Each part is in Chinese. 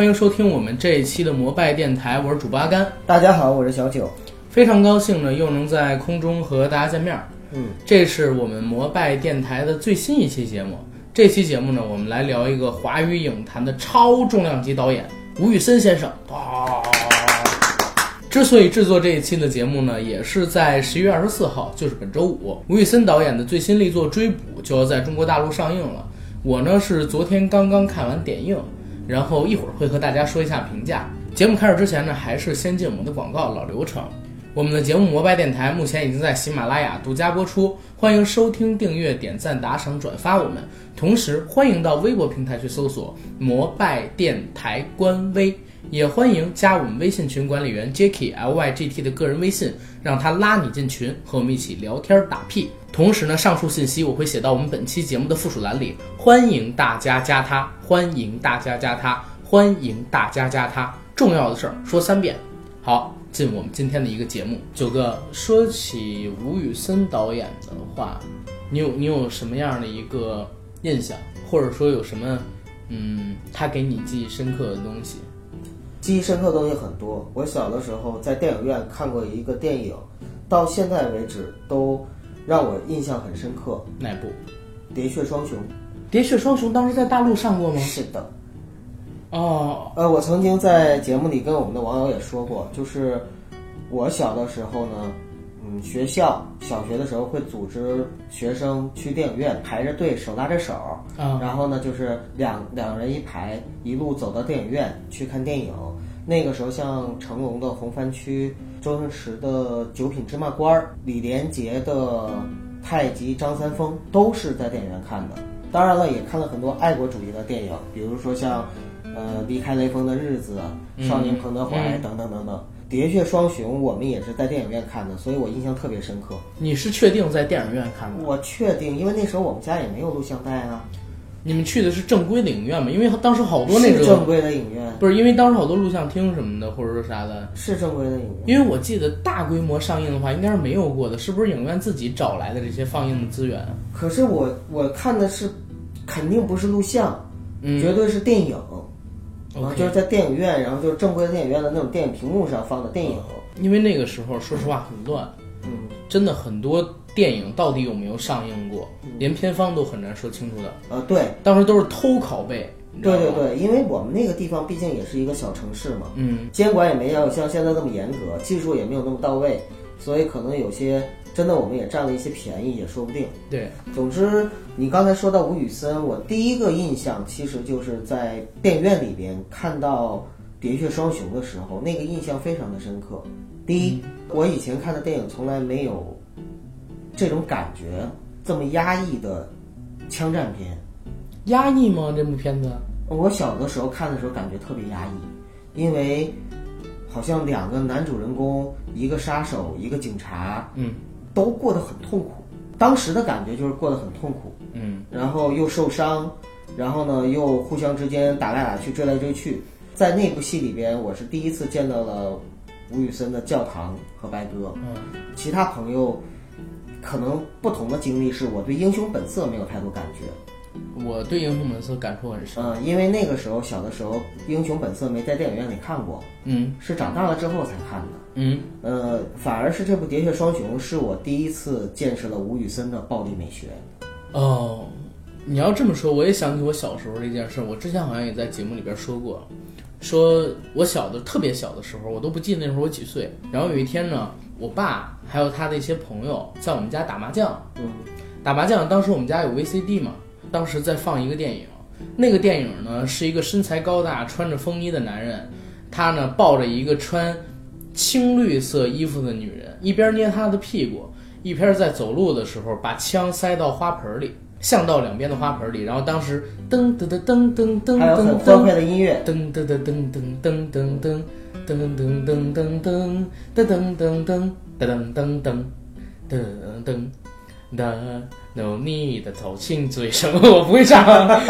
欢迎收听我们这一期的摩拜电台，我是主播阿甘。大家好，我是小九。非常高兴呢，又能在空中和大家见面。嗯，这是我们摩拜电台的最新一期节目。这期节目呢，我们来聊一个华语影坛的超重量级导演吴宇森先生。啊！之所以制作这一期的节目呢，也是在十一月二十四号，就是本周五，吴宇森导演的最新力作《追捕》就要在中国大陆上映了。我呢是昨天刚刚看完点映，然后一会儿会和大家说一下评价。节目开始之前呢，还是先进我们的广告老流程。我们的节目《摩拜电台》目前已经在喜马拉雅独家播出，欢迎收听、订阅、点赞、打赏、转发我们。同时，欢迎到微博平台去搜索“摩拜电台”官微，也欢迎加我们微信群管理员 Jacky L Y G T 的个人微信，让他拉你进群，和我们一起聊天打屁。同时呢，上述信息我会写到我们本期节目的附属栏里，欢迎大家加他，欢迎大家加他，欢迎大家加他。重要的事儿说三遍，好。进我们今天的一个节目，九哥说起吴宇森导演的话，你有你有什么样的一个印象，或者说有什么，嗯，他给你记忆深刻的东西？记忆深刻的东西很多。我小的时候在电影院看过一个电影，到现在为止都让我印象很深刻。哪部？《喋血双雄》。喋血双雄当时在大陆上过吗？是的。哦，呃，我曾经在节目里跟我们的网友也说过，就是我小的时候呢，嗯，学校小学的时候会组织学生去电影院排着队，手拉着手，嗯，然后呢就是两两人一排，一路走到电影院去看电影。那个时候，像成龙的《红番区》，周星驰的《九品芝麻官》，李连杰的《太极张三丰》，都是在电影院看的。当然了，也看了很多爱国主义的电影，比如说像。呃，离开雷锋的日子，少年彭德怀等等等等，喋血双雄我们也是在电影院看的，所以我印象特别深刻。你是确定在电影院看的？我确定，因为那时候我们家也没有录像带啊。你们去的是正规的影院吗？因为当时好多那个正规的影院，不是因为当时好多录像厅什么的，或者说啥的，是正规的影院。因为我记得大规模上映的话，应该是没有过的，是不是影院自己找来的这些放映的资源？可是我我看的是，肯定不是录像，绝对是电影。啊，就是在电影院，然后就是正规的电影院的那种电影屏幕上放的电影。因为那个时候，说实话很乱，嗯，真的很多电影到底有没有上映过，连片方都很难说清楚的。呃，对，当时都是偷拷贝。对对对，因为我们那个地方毕竟也是一个小城市嘛，嗯，监管也没有像现在那么严格，技术也没有那么到位，所以可能有些。真的，我们也占了一些便宜，也说不定。对，总之，你刚才说到吴宇森，我第一个印象其实就是在电影院里边看到《喋血双雄》的时候，那个印象非常的深刻。第一，我以前看的电影从来没有这种感觉，这么压抑的枪战片。压抑吗？这部片子？我小的时候看的时候感觉特别压抑，因为好像两个男主人公，一个杀手，一个警察，嗯。都过得很痛苦，当时的感觉就是过得很痛苦，嗯，然后又受伤，然后呢又互相之间打来打去，追来追去。在那部戏里边，我是第一次见到了吴宇森的教堂和白鸽，嗯，其他朋友可能不同的经历，是我对《英雄本色》没有太多感觉。我对《英雄本色》感触很深，嗯，因为那个时候小的时候，《英雄本色》没在电影院里看过，嗯，是长大了之后才看的，嗯，呃，反而是这部《喋血双雄》是我第一次见识了吴宇森的暴力美学。哦，你要这么说，我也想起我小时候这件事。我之前好像也在节目里边说过，说我小的特别小的时候，我都不记得那时候我几岁。然后有一天呢，我爸还有他的一些朋友在我们家打麻将，嗯，打麻将，当时我们家有 VCD 嘛。当时在放一个电影，那个电影呢是一个身材高大、穿着风衣的男人，他呢抱着一个穿青绿色衣服的女人，一边捏她的屁股，一边在走路的时候把枪塞到花盆里，巷道两边的花盆里。然后当时噔噔噔噔噔噔，还有很欢快的音乐，噔噔噔噔噔噔噔噔噔噔噔噔噔噔噔噔噔噔噔噔噔噔噔。的 no need 走亲嘴什么我不会唱，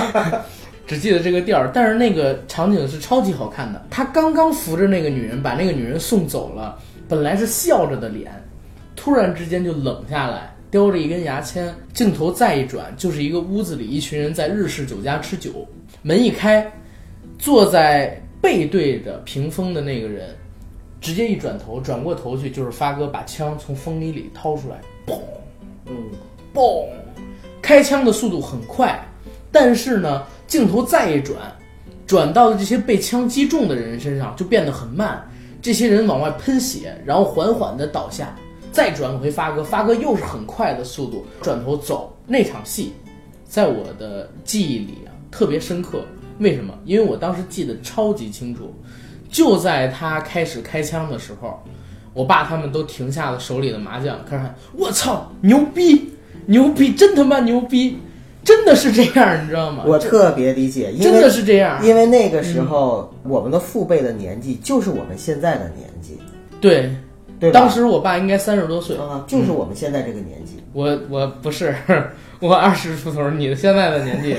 只记得这个调儿。但是那个场景是超级好看的。他刚刚扶着那个女人，把那个女人送走了，本来是笑着的脸，突然之间就冷下来，叼着一根牙签。镜头再一转，就是一个屋子里一群人在日式酒家吃酒。门一开，坐在背对着屏风的那个人，直接一转头，转过头去就是发哥把枪从风衣里掏出来，嘣嗯，嘣，开枪的速度很快，但是呢，镜头再一转，转到了这些被枪击中的人身上就变得很慢，这些人往外喷血，然后缓缓的倒下。再转回发哥，发哥又是很快的速度转头走。那场戏，在我的记忆里啊特别深刻。为什么？因为我当时记得超级清楚，就在他开始开枪的时候，我爸他们都停下了手里的麻将，开始喊：“我操，牛逼，牛逼，真他妈牛逼！”真的是这样，你知道吗？我特别理解，因真的是这样。因为那个时候我们的父辈的年纪就是我们现在的年纪，对，对？当时我爸应该三十多岁，啊，就是我们现在这个年纪。我我不是，我二十出头，你现在的年纪，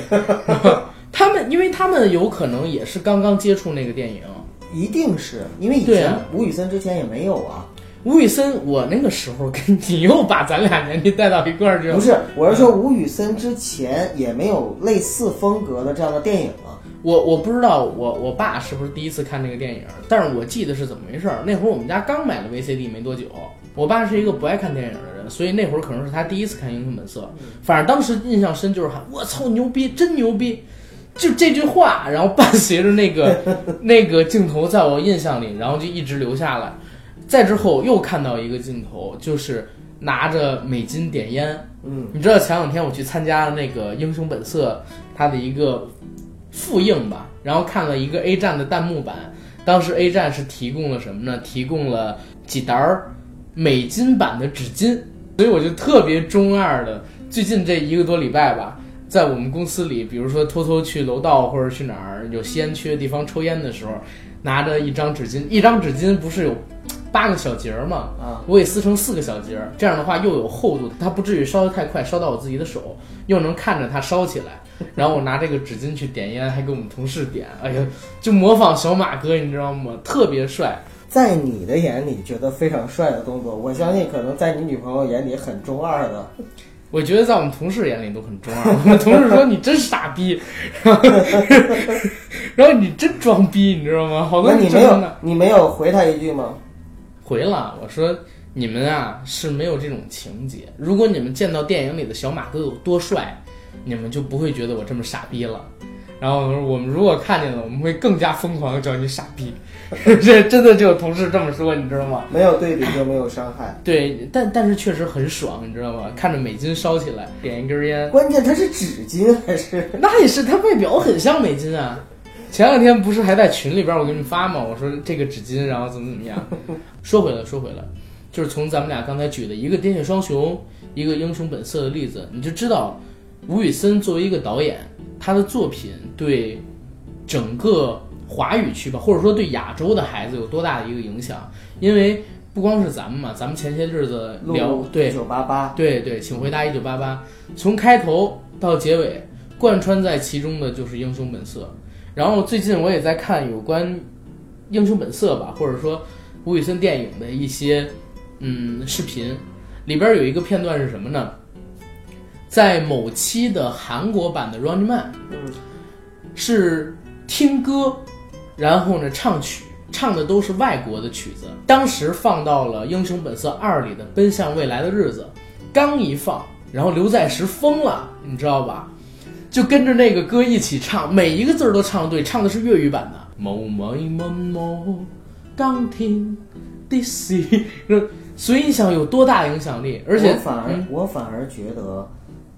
他们因为他们有可能也是刚刚接触那个电影。一定是因为以前啊吴宇森之前也没有啊，吴宇森，我那个时候跟你又把咱俩年纪带到一块儿去了。不是，我是说吴宇森之前也没有类似风格的这样的电影啊。我我不知道我我爸是不是第一次看那个电影，但是我记得是怎么回事儿。那会儿我们家刚买了 VCD 没多久，我爸是一个不爱看电影的人，所以那会儿可能是他第一次看《英雄本色》。反正当时印象深就是喊“我操牛逼，真牛逼”，就这句话，然后伴随着那个 那个镜头在我印象里，然后就一直留下来。再之后又看到一个镜头，就是拿着美金点烟，嗯，你知道前两天我去参加了那个《英雄本色》它的一个复映吧，然后看了一个 A 站的弹幕版。当时 A 站是提供了什么呢？提供了几沓儿美金版的纸巾，所以我就特别中二的，最近这一个多礼拜吧，在我们公司里，比如说偷偷去楼道或者去哪儿有吸烟区的地方抽烟的时候，拿着一张纸巾，一张纸巾不是有八个小节儿吗？啊，我给撕成四个小节儿，这样的话又有厚度，它不至于烧得太快，烧到我自己的手，又能看着它烧起来。然后我拿这个纸巾去点烟，还给我们同事点，哎呀，就模仿小马哥，你知道吗？特别帅。在你的眼里觉得非常帅的动作，我相信可能在你女朋友眼里很中二的。我觉得在我们同事眼里都很中二，我们同事说你真傻逼，然后然后你真装逼，你知道吗？好多那你没有你没有回他一句吗？回了，我说你们啊是没有这种情节。如果你们见到电影里的小马哥有多帅，你们就不会觉得我这么傻逼了。然后我说我们如果看见了，我们会更加疯狂的叫你傻逼。这 真的就有同事这么说，你知道吗？没有对比就没有伤害。对，但但是确实很爽，你知道吗？看着美金烧起来，点一根烟，关键它是纸巾还是？那也是，它外表很像美金啊。前两天不是还在群里边我给你们发吗？我说这个纸巾，然后怎么怎么样。说回来，说回来，就是从咱们俩刚才举的一个《喋血双雄》，一个《英雄本色》的例子，你就知道吴宇森作为一个导演，他的作品对整个华语区吧，或者说对亚洲的孩子有多大的一个影响？因为不光是咱们嘛，咱们前些日子聊对九八八，对对，请回答一九八八，从开头到结尾，贯穿在其中的就是《英雄本色》。然后最近我也在看有关《英雄本色》吧，或者说吴宇森电影的一些嗯视频，里边有一个片段是什么呢？在某期的韩国版的《Running Man》，嗯，是听歌，然后呢唱曲，唱的都是外国的曲子。当时放到了《英雄本色二》里的《奔向未来的日子》，刚一放，然后刘在石疯了，你知道吧？就跟着那个歌一起唱，每一个字儿都唱对，唱的是粤语版的。某某某某，当天的事，所以你想有多大影响力？而且我反而、嗯我反而觉得，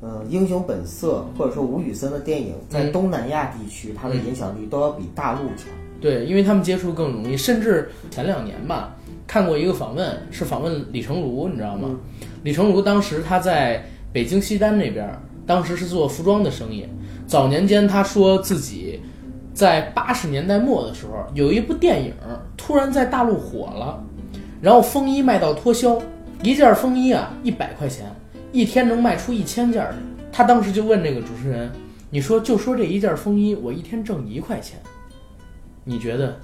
呃，《英雄本色》或者说吴宇森的电影在嗯东南亚地区，它的影响力都要比大陆强。对，因为他们接触更容易，甚至前两年吧，看过一个访问，是访问李成儒，你知道吗？嗯李成儒当时他在北京西单那边，当时是做服装的生意。早年间，他说自己在八十年代末的时候，有一部电影突然在大陆火了，然后风衣卖到脱销，一件风衣啊一百块钱，一天能卖出一千件儿。他当时就问那个主持人：“你说就说这一件风衣，我一天挣一块钱。”你觉得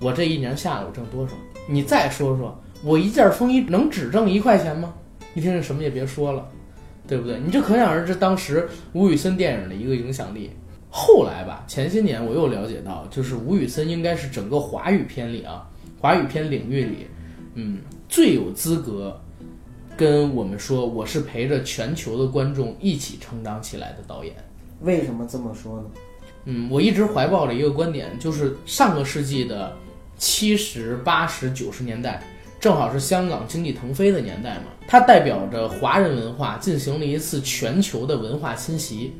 我这一年下来我挣多少？你再说说，我一件风衣能只挣一块钱吗？一听这什么也别说了，对不对？你就可想而知当时吴宇森电影的一个影响力。后来吧，前些年我又了解到，就是吴宇森应该是整个华语片里啊，华语片领域里，嗯，最有资格跟我们说我是陪着全球的观众一起成长起来的导演。为什么这么说呢？嗯，我一直怀抱着一个观点，就是上个世纪的七十八十九十年代，正好是香港经济腾飞的年代嘛，它代表着华人文化进行了一次全球的文化侵袭。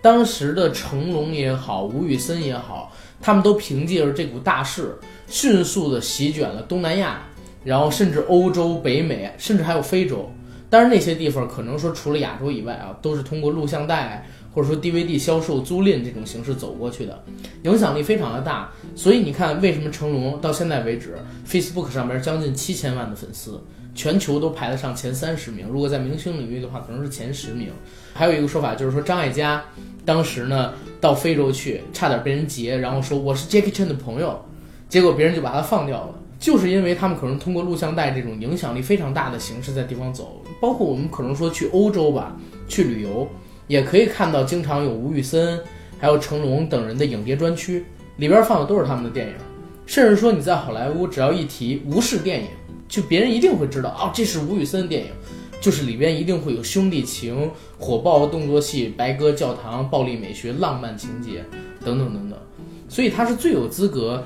当时的成龙也好，吴宇森也好，他们都凭借着这股大势，迅速的席卷了东南亚，然后甚至欧洲、北美，甚至还有非洲。当然那些地方可能说除了亚洲以外啊，都是通过录像带或者说 DVD 销售、租赁这种形式走过去的，影响力非常的大。所以你看，为什么成龙到现在为止，Facebook 上面将近七千万的粉丝，全球都排得上前三十名。如果在明星领域的话，可能是前十名。还有一个说法就是说，张艾嘉当时呢到非洲去，差点被人劫，然后说我是 Jackie Chan 的朋友，结果别人就把他放掉了。就是因为他们可能通过录像带这种影响力非常大的形式在地方走，包括我们可能说去欧洲吧，去旅游。也可以看到，经常有吴宇森、还有成龙等人的影碟专区，里边放的都是他们的电影。甚至说你在好莱坞，只要一提吴氏电影，就别人一定会知道啊，这是吴宇森的电影，就是里边一定会有兄弟情、火爆动作戏、白鸽教堂、暴力美学、浪漫情节等等等等。所以他是最有资格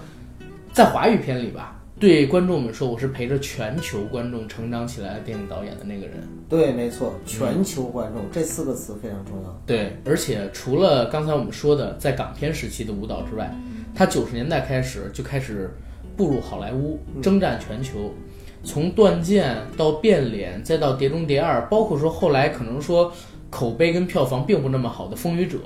在华语片里吧。对观众们说，我是陪着全球观众成长起来的电影导演的那个人。对，没错，全球观众这四个词非常重要。对，而且除了刚才我们说的在港片时期的舞蹈之外，他九十年代开始就开始步入好莱坞，征战全球。从《断剑》到《变脸》，再到《碟中谍二》，包括说后来可能说口碑跟票房并不那么好的《风雨者》，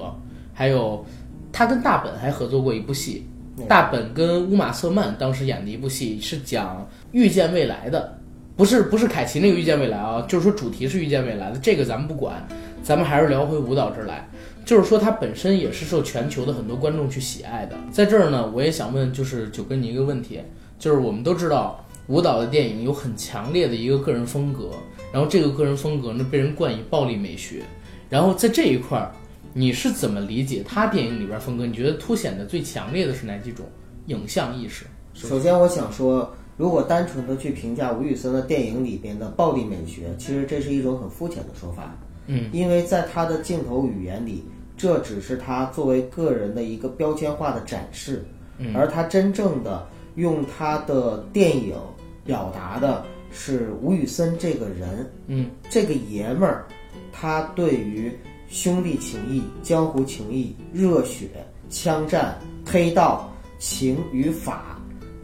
还有他跟大本还合作过一部戏。大本跟乌玛瑟曼当时演的一部戏是讲遇见未来的，不是不是凯奇那个遇见未来啊，就是说主题是遇见未来的，这个咱们不管，咱们还是聊回舞蹈这儿来，就是说它本身也是受全球的很多观众去喜爱的。在这儿呢，我也想问，就是九哥你一个问题，就是我们都知道舞蹈的电影有很强烈的一个个人风格，然后这个个人风格呢被人冠以暴力美学，然后在这一块儿。你是怎么理解他电影里边风格？你觉得凸显的最强烈的是哪几种影像意识？首先，我想说，如果单纯的去评价吴宇森的电影里边的暴力美学，其实这是一种很肤浅的说法。嗯，因为在他的镜头语言里，这只是他作为个人的一个标签化的展示，而他真正的用他的电影表达的是吴宇森这个人，嗯，这个爷们儿，他对于。兄弟情谊、江湖情谊、热血、枪战、黑道、情与法、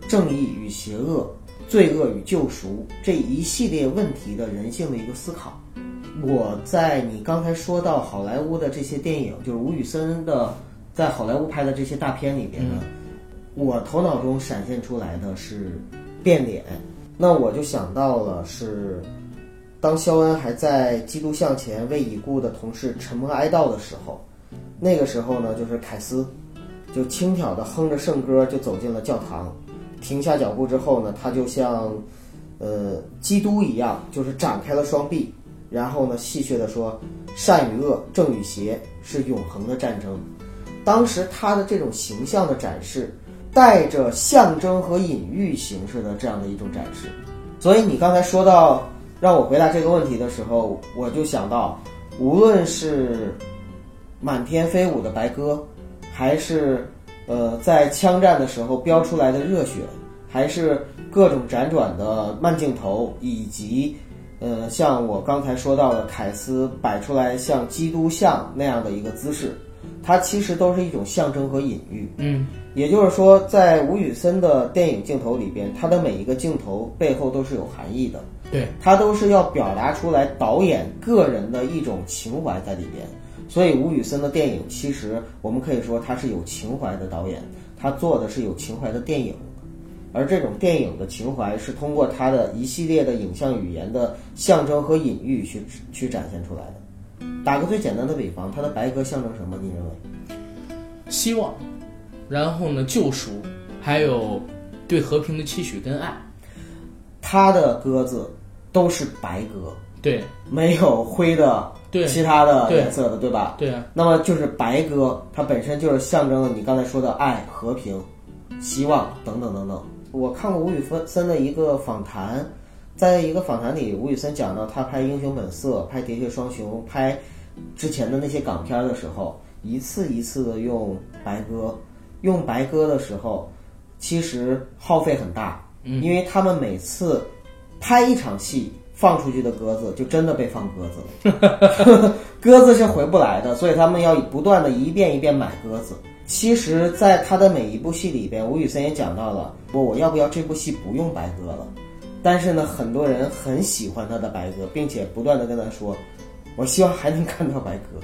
正义与邪恶、罪恶与救赎这一系列问题的人性的一个思考。我在你刚才说到好莱坞的这些电影，就是吴宇森的在好莱坞拍的这些大片里边呢，我头脑中闪现出来的是变脸，那我就想到了是。当肖恩还在基督像前为已故的同事沉默哀悼的时候，那个时候呢，就是凯斯就轻佻地哼着圣歌就走进了教堂，停下脚步之后呢，他就像呃基督一样，就是展开了双臂，然后呢戏谑地说：“善与恶，正与邪是永恒的战争。”当时他的这种形象的展示，带着象征和隐喻形式的这样的一种展示，所以你刚才说到。让我回答这个问题的时候，我就想到，无论是满天飞舞的白鸽，还是呃在枪战的时候飙出来的热血，还是各种辗转的慢镜头，以及呃像我刚才说到的凯斯摆出来像基督像那样的一个姿势，它其实都是一种象征和隐喻。嗯，也就是说，在吴宇森的电影镜头里边，他的每一个镜头背后都是有含义的。对他都是要表达出来导演个人的一种情怀在里边，所以吴宇森的电影其实我们可以说他是有情怀的导演，他做的是有情怀的电影，而这种电影的情怀是通过他的一系列的影像语言的象征和隐喻去去展现出来的。打个最简单的比方，他的白鸽象征什么？你认为？希望，然后呢？救赎，还有对和平的期许跟爱。他的鸽子都是白鸽，对，没有灰的对。其他的颜色的，对。吧？对啊，那么就是白鸽，它本身就是象征了你刚才说的爱、和平、希望等等等等。我看过吴宇森的一个访谈，在一个访谈里，吴宇森讲到他拍《英雄本色》、拍《喋血双雄》、拍之前的那些港片的时候，一次一次的用白鸽，用白鸽的时候，其实耗费很大，因为他们每次拍一场戏。放出去的鸽子就真的被放鸽子了，鸽子是回不来的，所以他们要不断的一遍一遍买鸽子。其实，在他的每一部戏里边，吴宇森也讲到了，我我要不要这部戏不用白鸽了？但是呢，很多人很喜欢他的白鸽，并且不断的跟他说，我希望还能看到白鸽。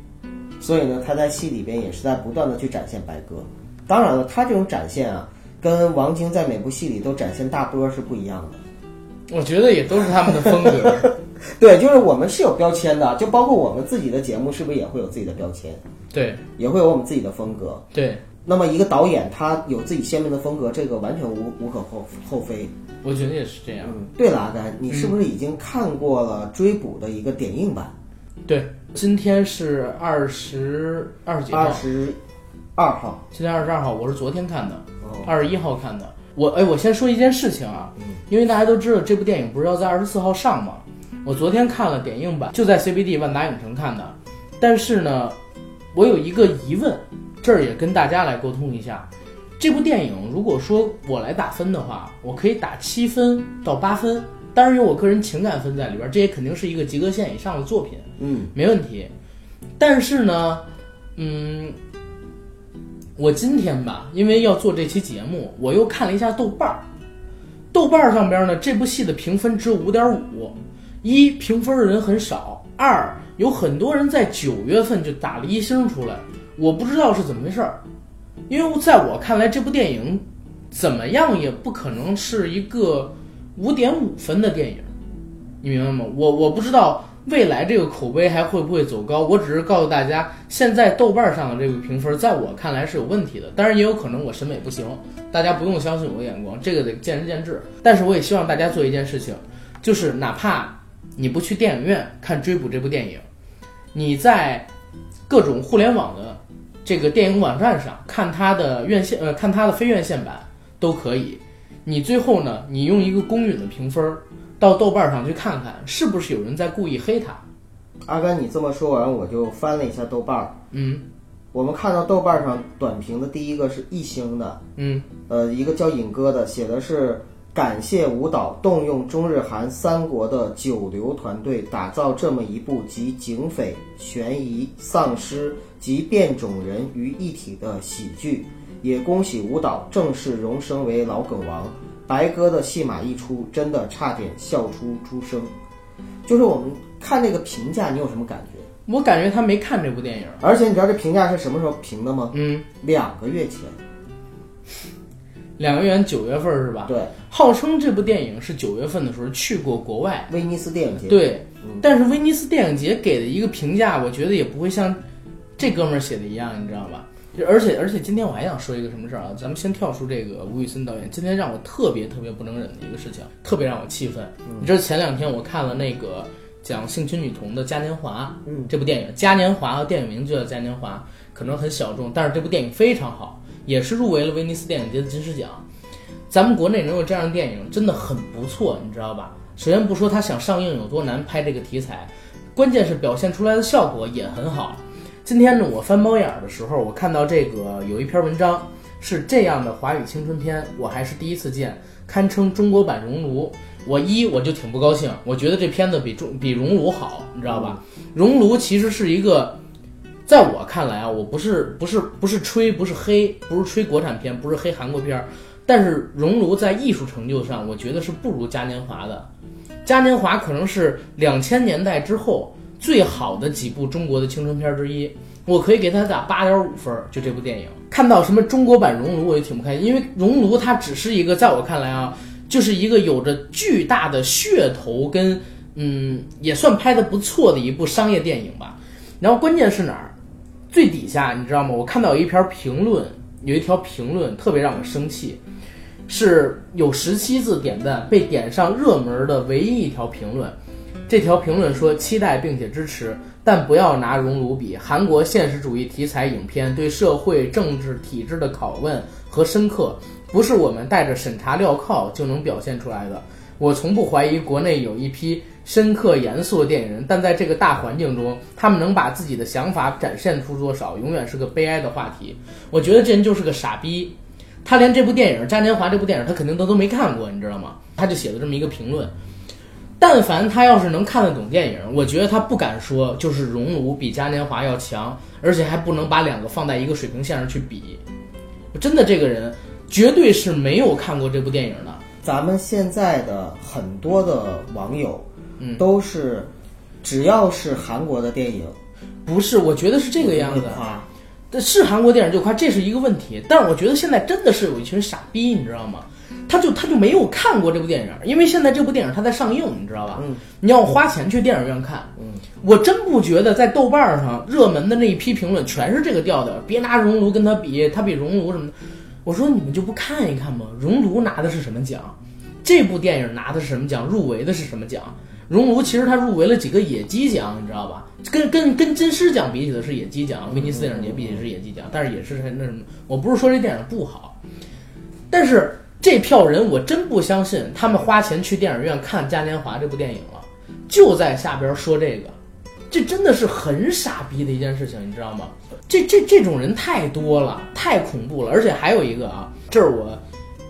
所以呢，他在戏里边也是在不断的去展现白鸽。当然了，他这种展现啊，跟王晶在每部戏里都展现大波是不一样的。我觉得也都是他们的风格。对，就是我们是有标签的，就包括我们自己的节目，是不是也会有自己的标签？对也会有我们自己的风格。对，那么一个导演他有自己鲜明的风格，这个完全无无可厚厚非。我觉得也是这样。嗯，对了，阿甘，你是不是已经看过了《追捕》的一个点映版？对，今天是二十二十几号二，十二号。今天二十二号，我是昨天看的，哦，二十一号看的。我哎，我先说一件事情啊，因为大家都知道这部电影不是要在二十四号上吗？我昨天看了点映版，就在 CBD 万达影城看的。但是呢，我有一个疑问，这儿也跟大家来沟通一下。这部电影如果说我来打分的话，我可以打七分到八分，当然有我个人情感分在里边，这也肯定是一个及格线以上的作品。嗯没问题。但是呢，嗯，我今天吧，因为要做这期节目，我又看了一下豆瓣儿。豆瓣儿上边呢，这部戏的评分只有五点五，一评分的人很少，二有很多人在九月份就打了一星出来，我不知道是怎么回事儿。因为在我看来，这部电影怎么样也不可能是一个五点五分的电影，你明白吗？我我不知道未来这个口碑还会不会走高，我只是告诉大家，现在豆瓣上的这个评分，在我看来是有问题的。当然，也有可能我审美不行，大家不用相信我的眼光，这个得见仁见智。但是，我也希望大家做一件事情，就是哪怕你不去电影院看《追捕》这部电影，你在各种互联网的这个电影网站上看它的院线，呃，看它的非院线版都可以。你最后呢，你用一个公允的评分到豆瓣上去看看，是不是有人在故意黑他？阿甘，你这么说完，我就翻了一下豆瓣儿。嗯我们看到豆瓣上短评的第一个是一星的，嗯呃，一个叫尹哥的，写的是感谢舞蹈动用中日韩三国的九流团队，打造这么一部集警匪、悬疑、丧尸及变种人于一体的喜剧。也恭喜舞蹈正式荣升为老梗王，白鸽的戏码一出，真的差点笑出猪声。就是我们看那个评价，你有什么感觉？我感觉他没看这部电影。而且你知道这评价是什么时候评的吗？嗯，两个月前。两个月九月份是吧？对，号称这部电影是九月份的时候去过国外，威尼斯电影节。对，但是威尼斯电影节给的一个评价，我觉得也不会像这哥们儿写的一样，你知道吧？就而且而且今天我还想说一个什么事儿啊？咱们先跳出这个吴宇森导演，今天让我特别特别不能忍的一个事情，特别让我气愤。你知道前两天我看了那个讲性侵女童的《嘉年华》，嗯，这部电影《嘉年华》电影名就叫《嘉年华》，可能很小众，但是这部电影非常好，也是入围了威尼斯电影节的金狮奖。咱们国内能有这样的电影真的很不错，你知道吧？首先不说他想上映有多难拍这个题材，关键是表现出来的效果也很好。今天呢，我翻猫眼儿的时候，我看到这个有一篇文章是这样的华语青春片，我还是第一次见，堪称中国版《熔炉》。我一我就挺不高兴，我觉得这片子比中比《熔炉》好，你知道吧？《熔炉》其实是一个，在我看来啊，我不是不是不是吹，不是黑，不是吹国产片，不是黑韩国片儿，但是《熔炉》在艺术成就上，我觉得是不如《嘉年华》的。《嘉年华》可能是两千年代之后最好的几部中国的青春片之一，我可以给它打八点五分儿。就这部电影，看到什么中国版《熔炉》，我就挺不开心，因为《熔炉》它只是一个，在我看来啊，就是一个有着巨大的噱头跟嗯，也算拍的不错的一部商业电影吧。然后关键是哪儿？最底下你知道吗？我看到有一条评论，有一条评论特别让我生气，是有十七字点赞，被点上热门的唯一一条评论。这条评论说期待并且支持，但不要拿熔炉比。韩国现实主义题材影片对社会政治体制的拷问和深刻，不是我们带着审查镣铐就能表现出来的。我从不怀疑国内有一批深刻严肃的电影人，但在这个大环境中，他们能把自己的想法展现出多少，永远是个悲哀的话题。我觉得这人就是个傻逼。他连这部电影《嘉年华》这部电影他肯定都都没看过，你知道吗？他就写了这么一个评论。但凡他要是能看得懂电影，我觉得他不敢说就是《熔炉》比《嘉年华》要强，而且还不能把两个放在一个水平线上去比。真的，这个人绝对是没有看过这部电影的。咱们现在的很多的网友，嗯都是只要是韩国的电影，不是，我觉得是这个样子会。夸。这是韩国电影就夸，这是一个问题。但是我觉得现在真的是有一群傻逼，你知道吗？他就他就没有看过这部电影，因为现在这部电影它在上映，你知道吧？嗯，你要花钱去电影院看。嗯，我真不觉得在豆瓣上热门的那一批评论全是这个调调，别拿熔炉跟他比，他比熔炉什么的。我说你们就不看一看吗？熔炉拿的是什么奖？这部电影拿的是什么奖？入围的是什么奖？熔炉其实它入围了几个野鸡奖，你知道吧？跟跟跟金狮奖比起的是野鸡奖，威尼斯电影节比起是野鸡奖，但是也是那什么。我不是说这电影不好，但是这票人我真不相信他们花钱去电影院看《嘉年华》这部电影了，就在下边说这个，这真的是很傻逼的一件事情，你知道吗？这这这种人太多了，太恐怖了，而且还有一个啊，这是我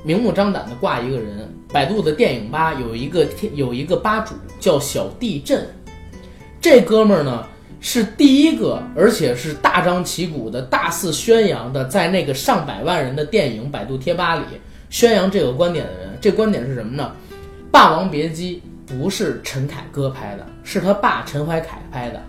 明目张胆的挂一个人，百度的电影吧有一个有一个吧主叫小地震，这哥们儿呢是第一个，而且是大张旗鼓的大肆宣扬的，在那个上百万人的电影百度贴吧里宣扬这个观点的人。这观点是什么呢？《霸王别姬》不是陈凯歌拍的，是他爸陈怀凯拍的。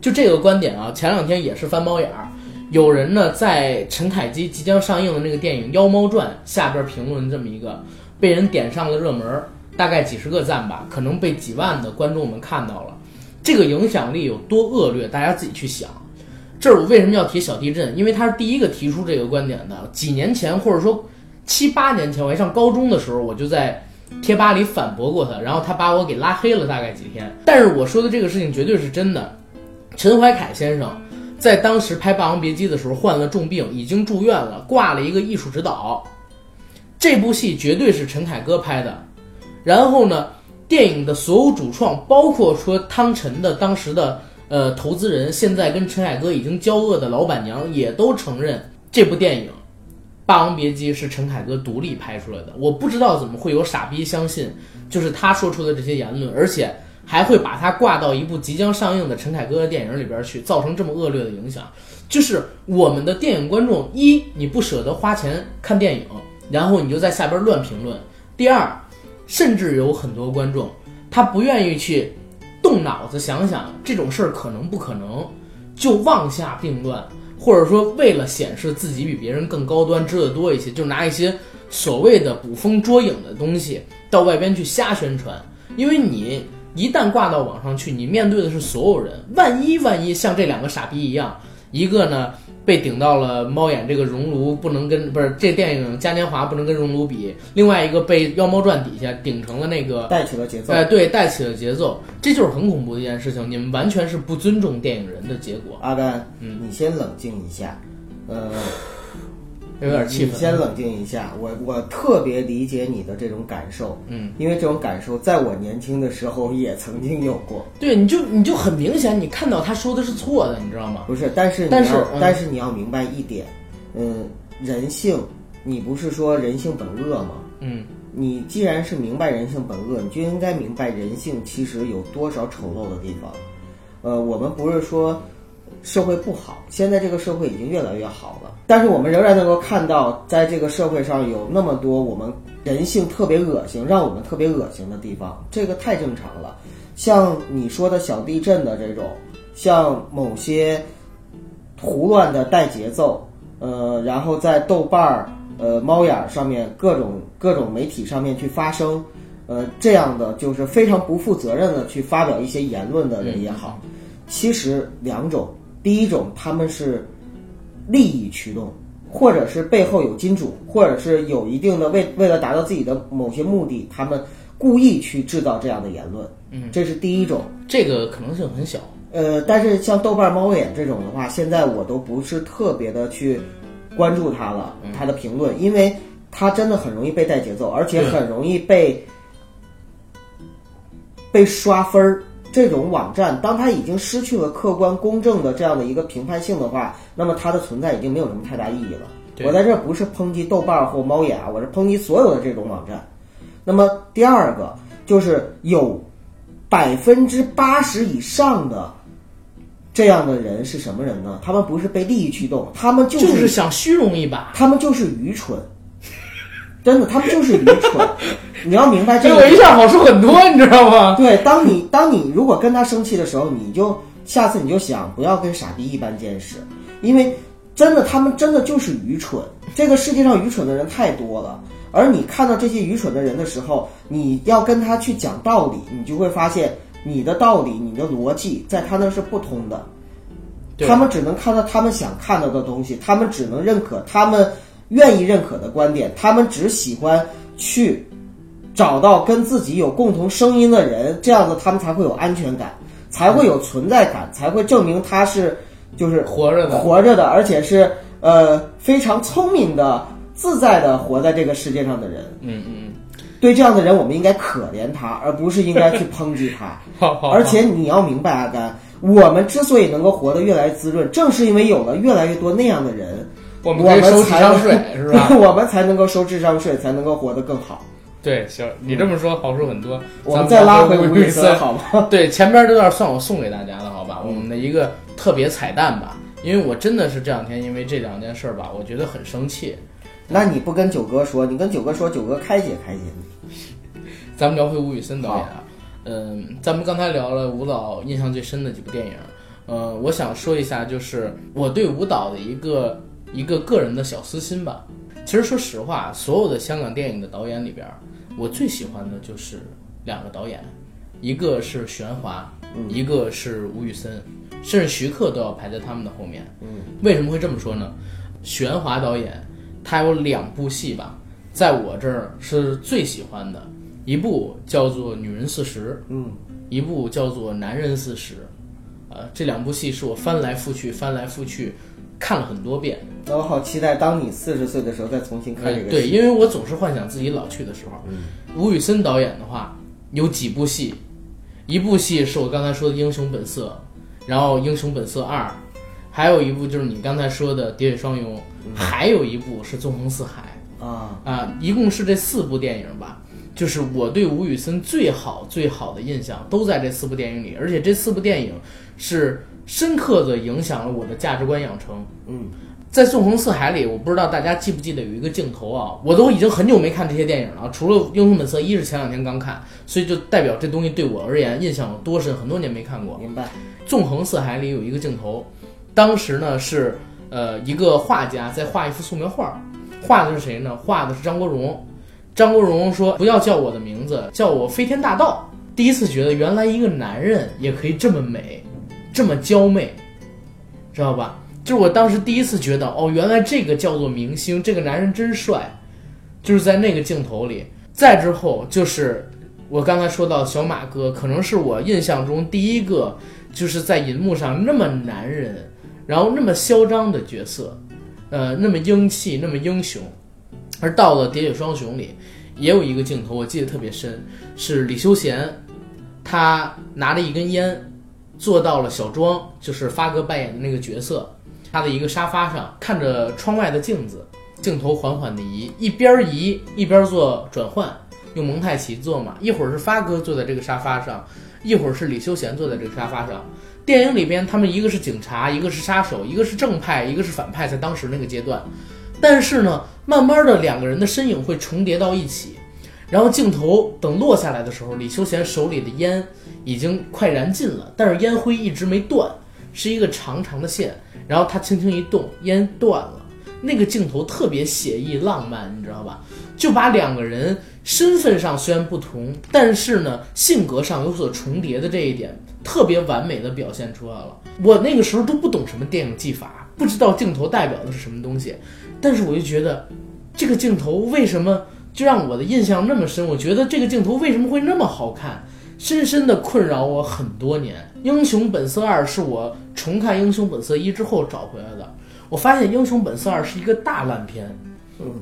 就这个观点啊，前两天也是翻猫眼儿，有人呢在陈凯基即将上映的那个电影《妖猫传》下边评论这么一个，被人点上了热门，大概几十个赞吧，可能被几万的观众们看到了。这个影响力有多恶劣，大家自己去想。这儿我为什么要提小地震，因为他是第一个提出这个观点的。几年前或者说七八年前，我还上高中的时候，我就在贴吧里反驳过他，然后他把我给拉黑了大概几天。但是我说的这个事情绝对是真的。陈怀凯先生在当时拍《霸王别姬》的时候患了重病，已经住院了，挂了一个艺术指导。这部戏绝对是陈凯歌拍的。然后呢，电影的所有主创，包括说汤臣的当时的呃投资人，现在跟陈凯歌已经交恶的老板娘，也都承认这部电影《霸王别姬》是陈凯歌独立拍出来的。我不知道怎么会有傻逼相信，就是他说出的这些言论，而且。还会把它挂到一部即将上映的陈凯歌的电影里边去，造成这么恶劣的影响。就是我们的电影观众，一你不舍得花钱看电影，然后你就在下边乱评论；第二，甚至有很多观众他不愿意去动脑子想想这种事儿可能不可能，就妄下定论，或者说为了显示自己比别人更高端，知道多一些，就拿一些所谓的捕风捉影的东西到外边去瞎宣传，因为你。一旦挂到网上去，你面对的是所有人。万一万一像这两个傻逼一样，一个呢被顶到了猫眼这个熔炉不能跟不是这电影嘉年华不能跟熔炉比，另外一个被妖猫传底下顶成了那个带起了节奏。哎，对，带起了节奏，这就是很恐怖的一件事情。你们完全是不尊重电影人的结果。阿甘，嗯，你先冷静一下，呃。有点气愤。你先冷静一下，我我特别理解你的这种感受，嗯，因为这种感受在我年轻的时候也曾经有过。对，你就你就很明显，你看到他说的是错的，你知道吗？不是，但是但是嗯但是你要明白一点，嗯，人性，你不是说人性本恶吗？嗯，你既然是明白人性本恶，你就应该明白人性其实有多少丑陋的地方。呃，我们不是说社会不好，现在这个社会已经越来越好了，但是我们仍然能够看到，在这个社会上有那么多我们人性特别恶心，让我们特别恶心的地方，这个太正常了。像你说的小地震的这种，像某些胡乱的带节奏，呃，然后在豆瓣儿、呃猫眼儿上面各种各种媒体上面去发声，呃，这样的就是非常不负责任的去发表一些言论的人也好，其实两种，第一种他们是利益驱动，或者是背后有金主，或者是有一定的为为了达到自己的某些目的，他们故意去制造这样的言论，嗯，这是第一种。这个可能性很小。呃，但是像豆瓣猫眼这种的话，现在我都不是特别的去关注它了，它的评论，因为它真的很容易被带节奏，而且很容易被被刷分儿。这种网站，当它已经失去了客观公正的这样的一个评判性的话，那么它的存在已经没有什么太大意义了。我在这儿不是抨击豆瓣或猫眼啊，我是抨击所有的这种网站。那么第二个就是有百分之八十以上的这样的人是什么人呢？他们不是被利益驱动，他们就就是想虚荣一把。他们就是愚蠢，真的，他们就是愚蠢。你要明白这个这我一下好处很多，你知道吗？对，当你当你如果跟他生气的时候，你就下次你就想不要跟傻逼一般见识，因为真的他们真的就是愚蠢。这个世界上愚蠢的人太多了，而你看到这些愚蠢的人的时候，你要跟他去讲道理，你就会发现你的道理、你的逻辑在他那是不通的。他们只能看到他们想看到的东西，他们只能认可他们愿意认可的观点，他们只喜欢去找到跟自己有共同声音的人，这样子他们才会有安全感，才会有存在感，才会证明他是就是活着的活着的，而且是呃非常聪明的、自在的活在这个世界上的人。嗯嗯对这样的人，我们应该可怜他，而不是应该去抨击他。好好好而且你要明白，阿甘，我们之所以能够活得越来越滋润，正是因为有了越来越多那样的人，我我们可以收智商税，是吧？我们才能够收智商税，才能够活得更好。对，行，你这么说好处很多。我们再拉回吴吴宇森，好吗？对，前边这段算我送给大家的，好吧？我们的一个特别彩蛋吧，因为我真的是这两天因为这两件事儿吧，我觉得很生气。那你不跟九哥说，你跟九哥说，九哥开解开解你。咱们聊回吴宇森导演啊，嗯，咱们刚才聊了舞蹈印象最深的几部电影，呃，我想说一下，就是我对舞蹈的一个一个个人的小私心吧。其实说实话，所有的香港电影的导演里边，我最喜欢的就是两个导演，一个是许鞍华，一个是吴宇森，甚至徐克都要排在他们的后面。嗯，为什么会这么说呢？许鞍华导演他有两部戏吧，在我这儿是最喜欢的，一部叫做《女人四十》，嗯，一部叫做《男人四十》。呃，这两部戏是我翻来覆去、翻来覆去看了很多遍。那我好期待，当你四十岁的时候再重新看这个。呃对，，因为我总是幻想自己老去的时候。嗯吴宇森导演的话有几部戏，一部戏是我刚才说的《英雄本色》，然后《英雄本色二》，还有一部就是你刚才说的《喋血双雄》，还有一部是《纵横四海》啊，啊，一共是这四部电影吧。就是我对吴宇森最好最好的印象都在这四部电影里，而且这四部电影是深刻的影响了我的价值观养成。嗯，在《纵横四海》里，我不知道大家记不记得有一个镜头啊，我都已经很久没看这些电影了，除了《英雄本色一》是前两天刚看，所以就代表这东西对我而言印象有多深，很多年没看过。明白。《纵横四海》里有一个镜头，当时呢是呃一个画家在画一幅素描画，画的是谁呢？画的是张国荣。张国荣说：“不要叫我的名字，叫我飞天大盗。”第一次觉得原来一个男人也可以这么美，这么娇媚，知道吧？就是我当时第一次觉得，哦，原来这个叫做明星，这个男人真帅，就是在那个镜头里。再之后就是我刚才说到小马哥，可能是我印象中第一个就是在银幕上那么男人，然后那么嚣张的角色，呃，那么英气，那么英雄。而到了《喋血双雄》里，也有一个镜头我记得特别深，是李修贤，他拿着一根烟，坐到了小庄，就是发哥扮演的那个角色，他的一个沙发上，看着窗外的镜子，镜头缓缓的移，一边移一边做转换，用蒙太奇做嘛，一会儿是发哥坐在这个沙发上，一会儿是李修贤坐在这个沙发上。电影里边，他们一个是警察，一个是杀手，一个是正派，一个是反派，在当时那个阶段。但是呢，慢慢的两个人的身影会重叠到一起，然后镜头等落下来的时候，李修贤手里的烟已经快燃尽了，但是烟灰一直没断，是一个长长的线。然后他轻轻一动，烟断了。那个镜头特别写意浪漫，你知道吧？就把两个人身份上虽然不同，但是呢性格上有所重叠的这一点，特别完美的表现出来了。我那个时候都不懂什么电影技法，不知道镜头代表的是什么东西，但是我就觉得，这个镜头为什么就让我的印象那么深。我觉得这个镜头为什么会那么好看，深深的困扰我很多年。《英雄本色二》是我重看《英雄本色一》之后找回来的。我发现《英雄本色二》是一个大烂片，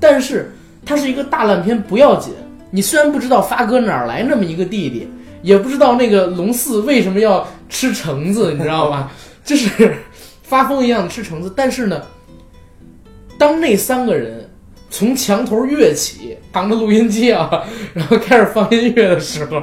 但是它是一个大烂片不要紧。你虽然不知道发哥哪儿来那么一个弟弟，也不知道那个龙四为什么要吃橙子，你知道吗？就是发疯一样的吃橙子，但是呢，当那三个人从墙头跃起，扛着录音机啊，然后开始放音乐的时候，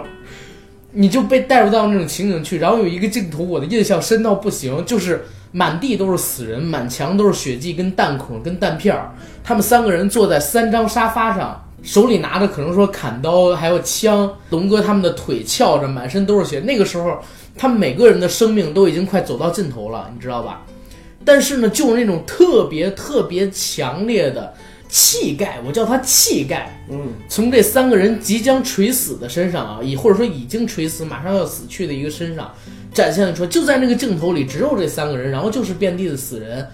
你就被带入到那种情景去。然后有一个镜头，我的印象深到不行，就是满地都是死人，满墙都是血迹跟弹孔跟弹片儿，他们三个人坐在三张沙发上。手里拿着可能说砍刀，还有枪。龙哥他们的腿翘着，满身都是血。那个时候，他们每个人的生命都已经快走到尽头了，你知道吧？但是呢，就是那种特别特别强烈的气概，我叫他气概。嗯，从这三个人即将垂死的身上啊，以或者说已经垂死、马上要死去的一个身上，展现出就在那个镜头里，只有这三个人，然后就是遍地的死人，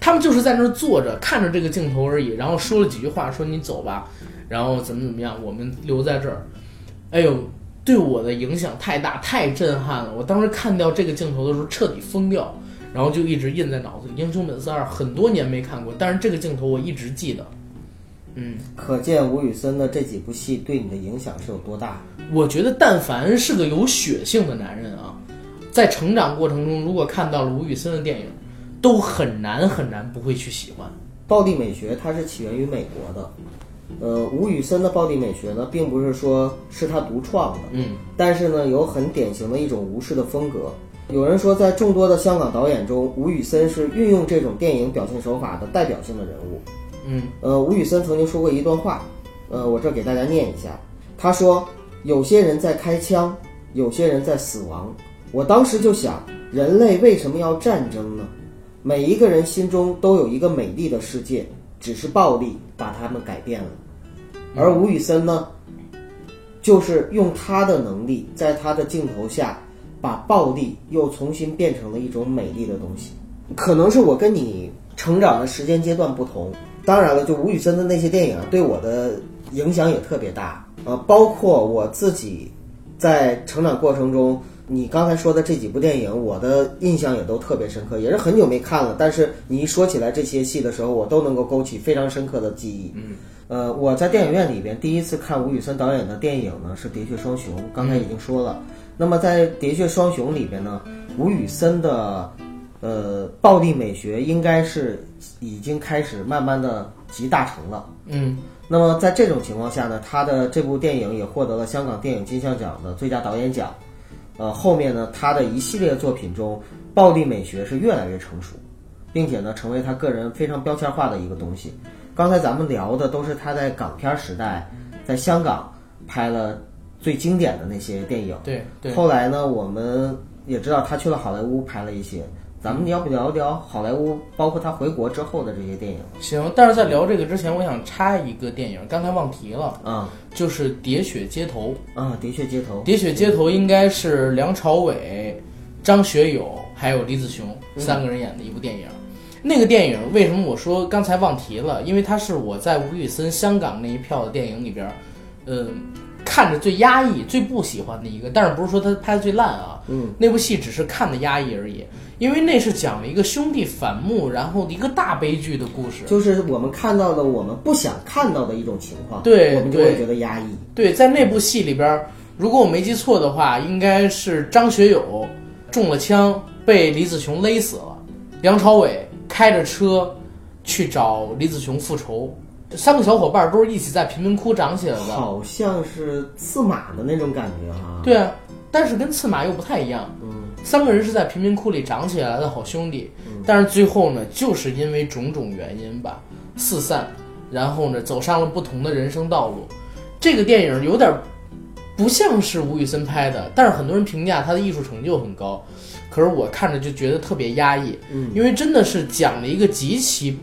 他们就是在那儿坐着看着这个镜头而已，然后说了几句话，说你走吧。然后怎么怎么样，我们留在这儿，哎呦，对我的影响太大，太震撼了。我当时看到这个镜头的时候，彻底疯掉，然后就一直印在脑子里。《英雄本色二》很多年没看过，但是这个镜头我一直记得。嗯，可见吴宇森的这几部戏对你的影响是有多大。我觉得，但凡是个有血性的男人啊，在成长过程中，如果看到了吴宇森的电影，都很难很难不会去喜欢。暴力美学它是起源于美国的。呃，吴宇森的暴力美学呢，并不是说是他独创的，嗯，但是呢，有很典型的一种无视的风格。有人说，在众多的香港导演中，吴宇森是运用这种电影表现手法的代表性的人物。嗯，呃，吴宇森曾经说过一段话，呃，我这给大家念一下。他说：“有些人在开枪，有些人在死亡。我当时就想，人类为什么要战争呢？每一个人心中都有一个美丽的世界，只是暴力把他们改变了。”而吴宇森呢，就是用他的能力，在他的镜头下，把暴力又重新变成了一种美丽的东西。可能是我跟你成长的时间阶段不同，当然了，就吴宇森的那些电影对我的影响也特别大。呃，包括我自己在成长过程中，你刚才说的这几部电影，我的印象也都特别深刻，也是很久没看了。但是你一说起来这些戏的时候，我都能够勾起非常深刻的记忆。嗯。呃，我在电影院里边第一次看吴宇森导演的电影呢，是《喋血双雄》，刚才已经说了。那么在《喋血双雄》里边呢，吴宇森的呃暴力美学应该是已经开始慢慢的集大成了。嗯，那么在这种情况下呢，他的这部电影也获得了香港电影金像奖的最佳导演奖。呃，后面呢，他的一系列作品中，暴力美学是越来越成熟，并且呢，成为他个人非常标签化的一个东西。刚才咱们聊的都是他在港片时代，在香港拍了最经典的那些电影。对对。后来呢，我们也知道他去了好莱坞拍了一些。咱们要不聊一聊好莱坞，包括他回国之后的这些电影？行，但是在聊这个之前，我想插一个电影，刚才忘提了啊，就是《喋血街头》啊，《喋血街头》。《喋血街头》应该是梁朝伟、张学友还有李子雄三个人演的一部电影。那个电影为什么我说刚才忘提了？因为它是我在吴宇森香港那一票的电影里边，呃，看着最压抑、最不喜欢的一个。但是不是说他拍的最烂啊？嗯，那部戏只是看的压抑而已。因为那是讲了一个兄弟反目，然后一个大悲剧的故事。就是我们看到的我们不想看到的一种情况，对，我们就会觉得压抑。对，在那部戏里边，如果我没记错的话，应该是张学友中了枪，被李子雄勒死了，梁朝伟。开着车去找李子雄复仇，三个小伙伴都是一起在贫民窟长起来的，好像是刺马的那种感觉哈。对啊，但是跟刺马又不太一样。嗯，三个人是在贫民窟里长起来的好兄弟，但是最后呢，就是因为种种原因吧，四散，然后呢，走上了不同的人生道路。这个电影有点不像是吴宇森拍的，但是很多人评价他的艺术成就很高。可是我看着就觉得特别压抑，嗯，因为真的是讲了一个极其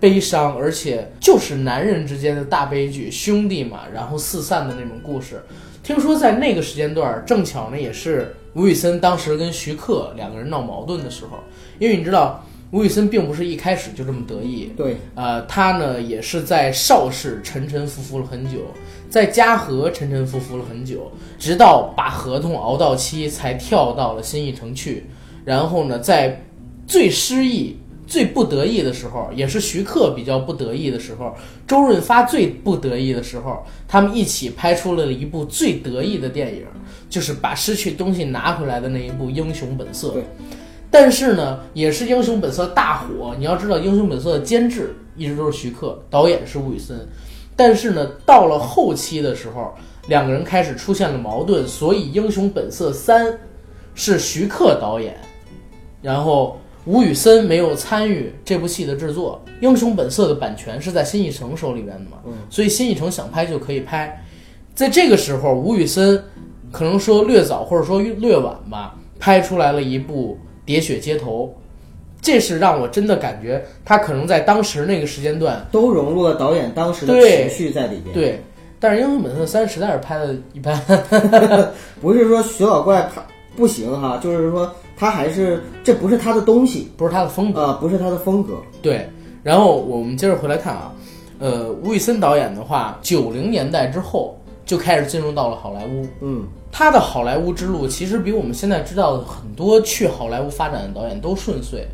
悲伤，而且就是男人之间的大悲剧，兄弟嘛，然后四散的那种故事。听说在那个时间段，正巧呢也是吴宇森当时跟徐克两个人闹矛盾的时候，因为你知道吴宇森并不是一开始就这么得意，对，呃，他呢也是在邵氏沉沉浮浮了很久，在嘉禾沉沉浮浮了很久，直到把合同熬到期，才跳到了新艺城去。然后呢，在最失意、最不得意的时候，也是徐克比较不得意的时候，周润发最不得意的时候，他们一起拍出了一部最得意的电影，就是把失去东西拿回来的那一部《英雄本色》。对但是呢，也是《英雄本色》大火。你要知道，《英雄本色》的监制一直都是徐克，导演是吴宇森。但是呢，到了后期的时候，两个人开始出现了矛盾，所以《英雄本色三》是徐克导演，然后吴宇森没有参与这部戏的制作。《英雄本色》的版权是在新艺城手里边的嘛，嗯所以新艺城想拍就可以拍。在这个时候，吴宇森可能说略早或者说略晚吧，拍出来了一部《喋血街头》，这是让我真的感觉他可能在当时那个时间段，都融入了导演当时的情绪在里边。，对。但是《英雄本色三》实在是拍的一般，不是说徐老怪他不行哈，就是说他还是这不是他的东西，不是他的风格。呃，不是他的风格。对，然后我们接着回来看啊，呃，吴宇森导演的话，九零年代之后就开始进入到了好莱坞。嗯，他的好莱坞之路其实比我们现在知道的很多去好莱坞发展的导演都顺遂，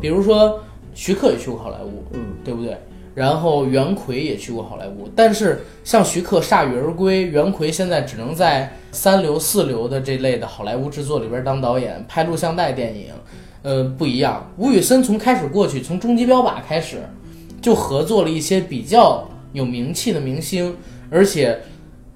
比如说徐克也去过好莱坞，嗯，对不对？然后袁奎也去过好莱坞，但是像徐克铩羽而归，袁奎现在只能在三流、四流的这类的好莱坞制作里边当导演，拍录像带电影，呃，不一样。吴宇森从开始过去，从《终极标靶》开始，就合作了一些比较有名气的明星，而且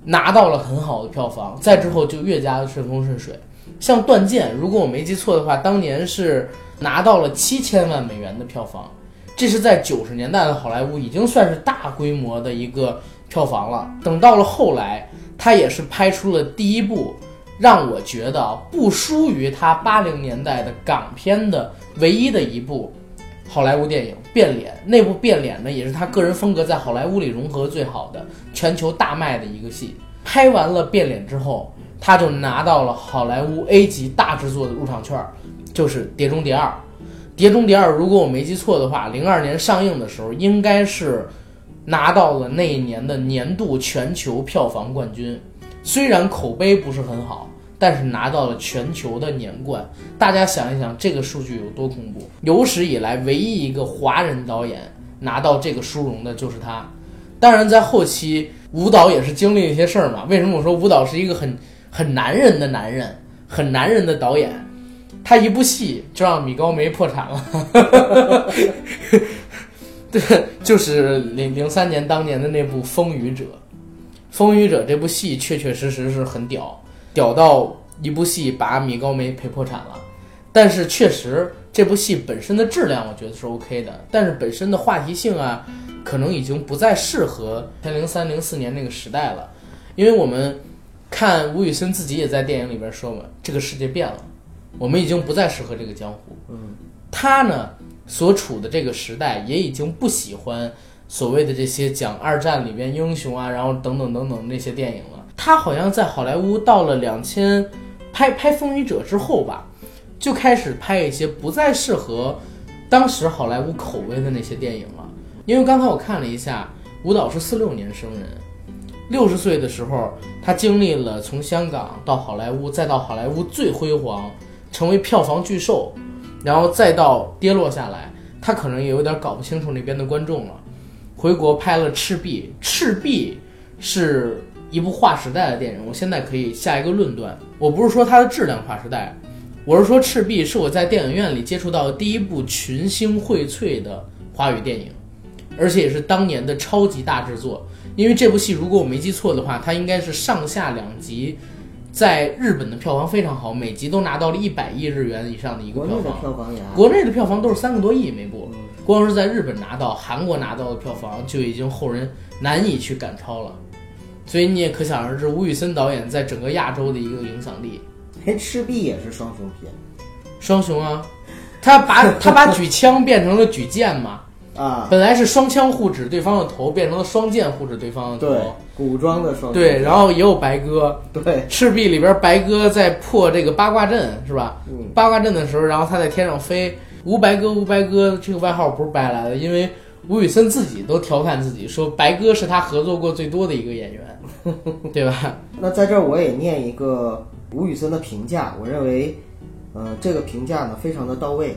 拿到了很好的票房，再之后就越加的顺风顺水。像《断剑》，如果我没记错的话，当年是拿到了七千万美元的票房，这是在九十年代的好莱坞已经算是大规模的一个票房了。等到了后来，他也是拍出了第一部让我觉得不输于他八零年代的港片的唯一的一部好莱坞电影《变脸》。那部《变脸》呢，也是他个人风格在好莱坞里融合最好的、全球大卖的一个戏。拍完了《变脸》之后，他就拿到了好莱坞 A 级大制作的入场券，就是《碟中谍二》。《碟中谍二》如果我没记错的话，零二年上映的时候，应该是拿到了那一年的年度全球票房冠军。虽然口碑不是很好，但是拿到了全球的年冠。大家想一想，这个数据有多恐怖？有史以来唯一一个华人导演拿到这个殊荣的就是他。当然，在后期，舞蹈也是经历一些事儿嘛。为什么我说舞蹈是一个很很男人的男人，很男人的导演？他一部戏就让米高梅破产了。对，就是零零三年当年的那部《风雨者》，《风雨者》这部戏确确实实是很屌，屌到一部戏把米高梅赔破产了。但是确实这部戏本身的质量我觉得是 OK 的，但是本身的话题性啊，可能已经不再适合零三零四年那个时代了，因为我们看吴宇森自己也在电影里边说嘛，这个世界变了，我们已经不再适合这个江湖。嗯，他呢所处的这个时代也已经不喜欢所谓的这些讲二战里边英雄啊，然后等等等等那些电影了。他好像在好莱坞到了两千拍拍《风雨者》之后吧，就开始拍一些不再适合当时好莱坞口味的那些电影了。因为刚才我看了一下，舞蹈是四六年生人，六十岁的时候，他经历了从香港到好莱坞，再到好莱坞最辉煌，成为票房巨兽，然后再到跌落下来，他可能也有点搞不清楚那边的观众了。回国拍了《赤壁》，《赤壁》是一部划时代的电影，我现在可以下一个论断，我不是说它的质量划时代，我是说《赤壁》是我在电影院里接触到的第一部群星荟萃的华语电影，而且也是当年的超级大制作。因为这部戏，如果我没记错的话，它应该是上下两集，在日本的票房非常好，每集都拿到了一百亿日元以上的一个票房。票房也国内的票房都是三个多亿每部嗯，光是在日本拿到、韩国拿到的票房就已经后人难以去赶超了。所以你也可想而知，吴宇森导演在整个亚洲的一个影响力。哎，赤壁也是双雄片双雄啊，他把他把举枪变成了举剑嘛，啊，本来是双枪互指对方的头，变成了双剑互指对方的对头。，古装的双雄对，然后也有白鸽，对，赤壁里边白鸽在破这个八卦阵是吧？嗯，八卦阵的时候，然后他在天上飞，吴白鸽，吴白鸽这个外号不是白来的，因为吴宇森自己都调侃自己说，白鸽是他合作过最多的一个演员，对吧？那在这儿我也念一个吴宇森的评价，我认为，呃，这个评价呢非常的到位，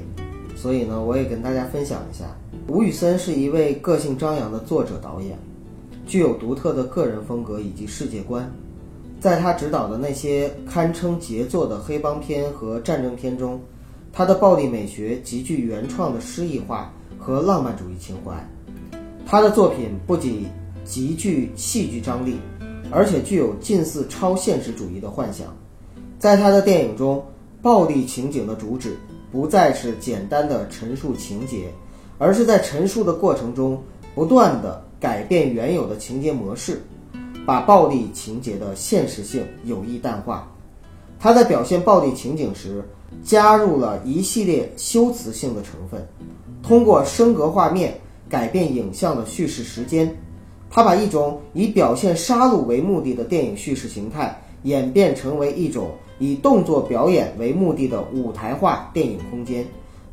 所以呢我也跟大家分享一下。吴宇森是一位个性张扬的作者导演，具有独特的个人风格以及世界观。在他执导的那些堪称杰作的黑帮片和战争片中，他的暴力美学极具原创的诗意化和浪漫主义情怀。他的作品不仅极具戏剧张力，而且具有近似超现实主义的幻想。在他的电影中，暴力情景的主旨不再是简单的陈述情节，而是在陈述的过程中不断的改变原有的情节模式。把暴力情节的现实性有意淡化，他在表现暴力情景时加入了一系列修辞性的成分，通过升格画面改变影像的叙事时间。他把一种以表现杀戮为目的的电影叙事形态演变成为一种以动作表演为目的的舞台化电影空间，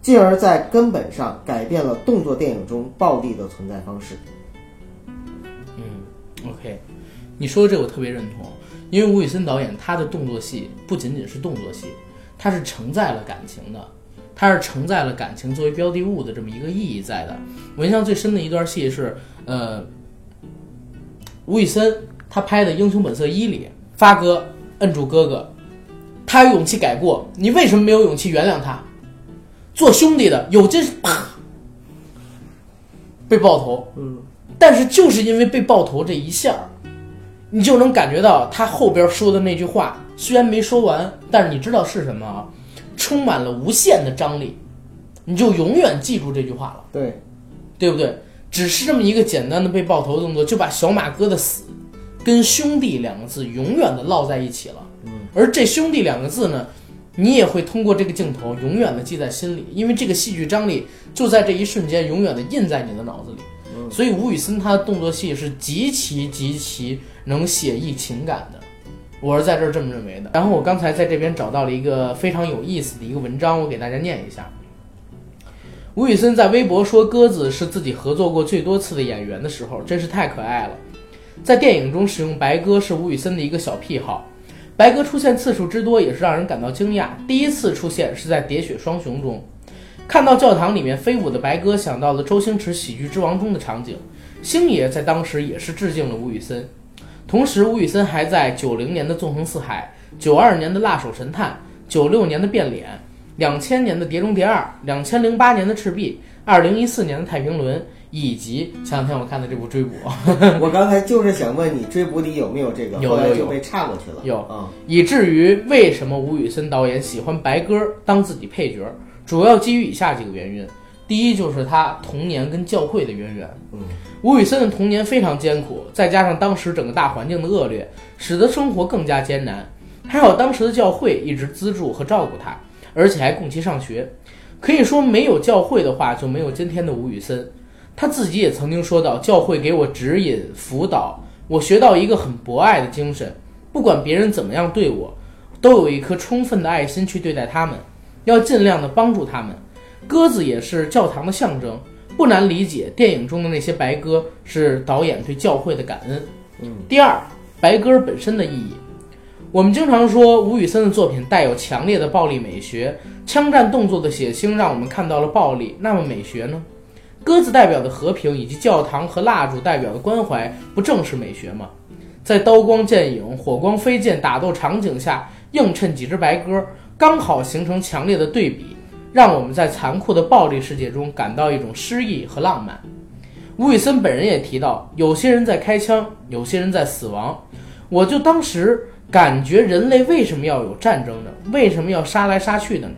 进而，在根本上改变了动作电影中暴力的存在方式。嗯，OK。你说的这我特别认同，因为吴宇森导演他的动作戏不仅仅是动作戏，他是承载了感情的，他是承载了感情作为标的物的这么一个意义在的。我印象最深的一段戏是，呃，吴宇森他拍的《英雄本色一》里，发哥摁住哥哥，他有勇气改过，你为什么没有勇气原谅他？做兄弟的有劲，啪，被爆头，嗯，但是就是因为被爆头这一下。你就能感觉到他后边说的那句话，虽然没说完，但是你知道是什么啊？充满了无限的张力，你就永远记住这句话了，对，对不对？只是这么一个简单的被爆头动作，就把小马哥的死跟兄弟两个字永远的烙在一起了。嗯，而这兄弟两个字呢，你也会通过这个镜头永远的记在心里，因为这个戏剧张力就在这一瞬间永远的印在你的脑子里。嗯，所以吴宇森他的动作戏是极其极其。能写意情感的，我是在这儿这么认为的。然后我刚才在这边找到了一个非常有意思的一个文章，我给大家念一下。吴宇森在微博说鸽子是自己合作过最多次的演员的时候，真是太可爱了。在电影中使用白鸽是吴宇森的一个小癖好，白鸽出现次数之多也是让人感到惊讶。第一次出现是在《喋血双雄》中，看到教堂里面飞舞的白鸽，想到了周星驰《喜剧之王》中的场景。星爷在当时也是致敬了吴宇森。同时，吴宇森还在九零年的《纵横四海》、九二年的《辣手神探》、九六年的《变脸》、两千年的《碟中谍二》、两千零八年的《赤壁》、二零一四年的《太平轮》，以及前两天我看的这部《追捕》。我刚才就是想问你，《追捕》里有没有这个？有有有。被岔过去了。有啊。以至于为什么吴宇森导演喜欢白鸽当自己配角，主要基于以下几个原因：第一，就是他童年跟教会的渊源。嗯。吴宇森的童年非常艰苦，再加上当时整个大环境的恶劣，使得生活更加艰难。还好当时的教会一直资助和照顾他，而且还供其上学。可以说，没有教会的话，就没有今天的吴宇森。他自己也曾经说到：“教会给我指引、辅导，我学到一个很博爱的精神。不管别人怎么样对我，都有一颗充分的爱心去对待他们，要尽量的帮助他们。鸽子也是教堂的象征。”不难理解，电影中的那些白鸽是导演对教会的感恩。嗯，第二，白鸽本身的意义。我们经常说吴宇森的作品带有强烈的暴力美学，枪战动作的血腥让我们看到了暴力。那么美学呢？鸽子代表的和平，以及教堂和蜡烛代表的关怀，不正是美学吗？在刀光剑影、火光飞溅打斗场景下，映衬几只白鸽，刚好形成强烈的对比。让我们在残酷的暴力世界中感到一种诗意和浪漫。吴宇森本人也提到，有些人在开枪，有些人在死亡。我就当时感觉，人类为什么要有战争呢？为什么要杀来杀去的呢？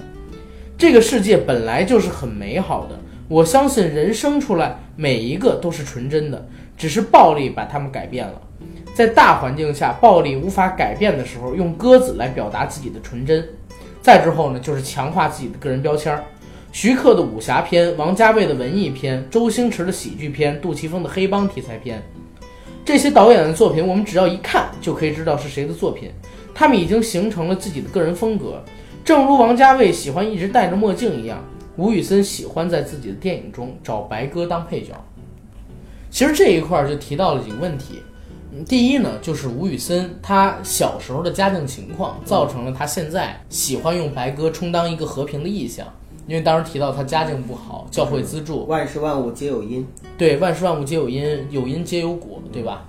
这个世界本来就是很美好的。我相信人生出来每一个都是纯真的，只是暴力把他们改变了。在大环境下，暴力无法改变的时候，用鸽子来表达自己的纯真。再之后呢，就是强化自己的个人标签儿。徐克的武侠片，王家卫的文艺片，周星驰的喜剧片，杜琪峰的黑帮题材片，这些导演的作品，我们只要一看就可以知道是谁的作品。他们已经形成了自己的个人风格，正如王家卫喜欢一直戴着墨镜一样。吴宇森喜欢在自己的电影中找白鸽当配角。其实这一块儿就提到了几个问题。嗯第一呢，就是吴宇森他小时候的家境情况，造成了他现在喜欢用白鸽充当一个和平的意象。因为当时提到他家境不好，教会资助，万事万物皆有因，对，万事万物皆有因，有因皆有果，对吧？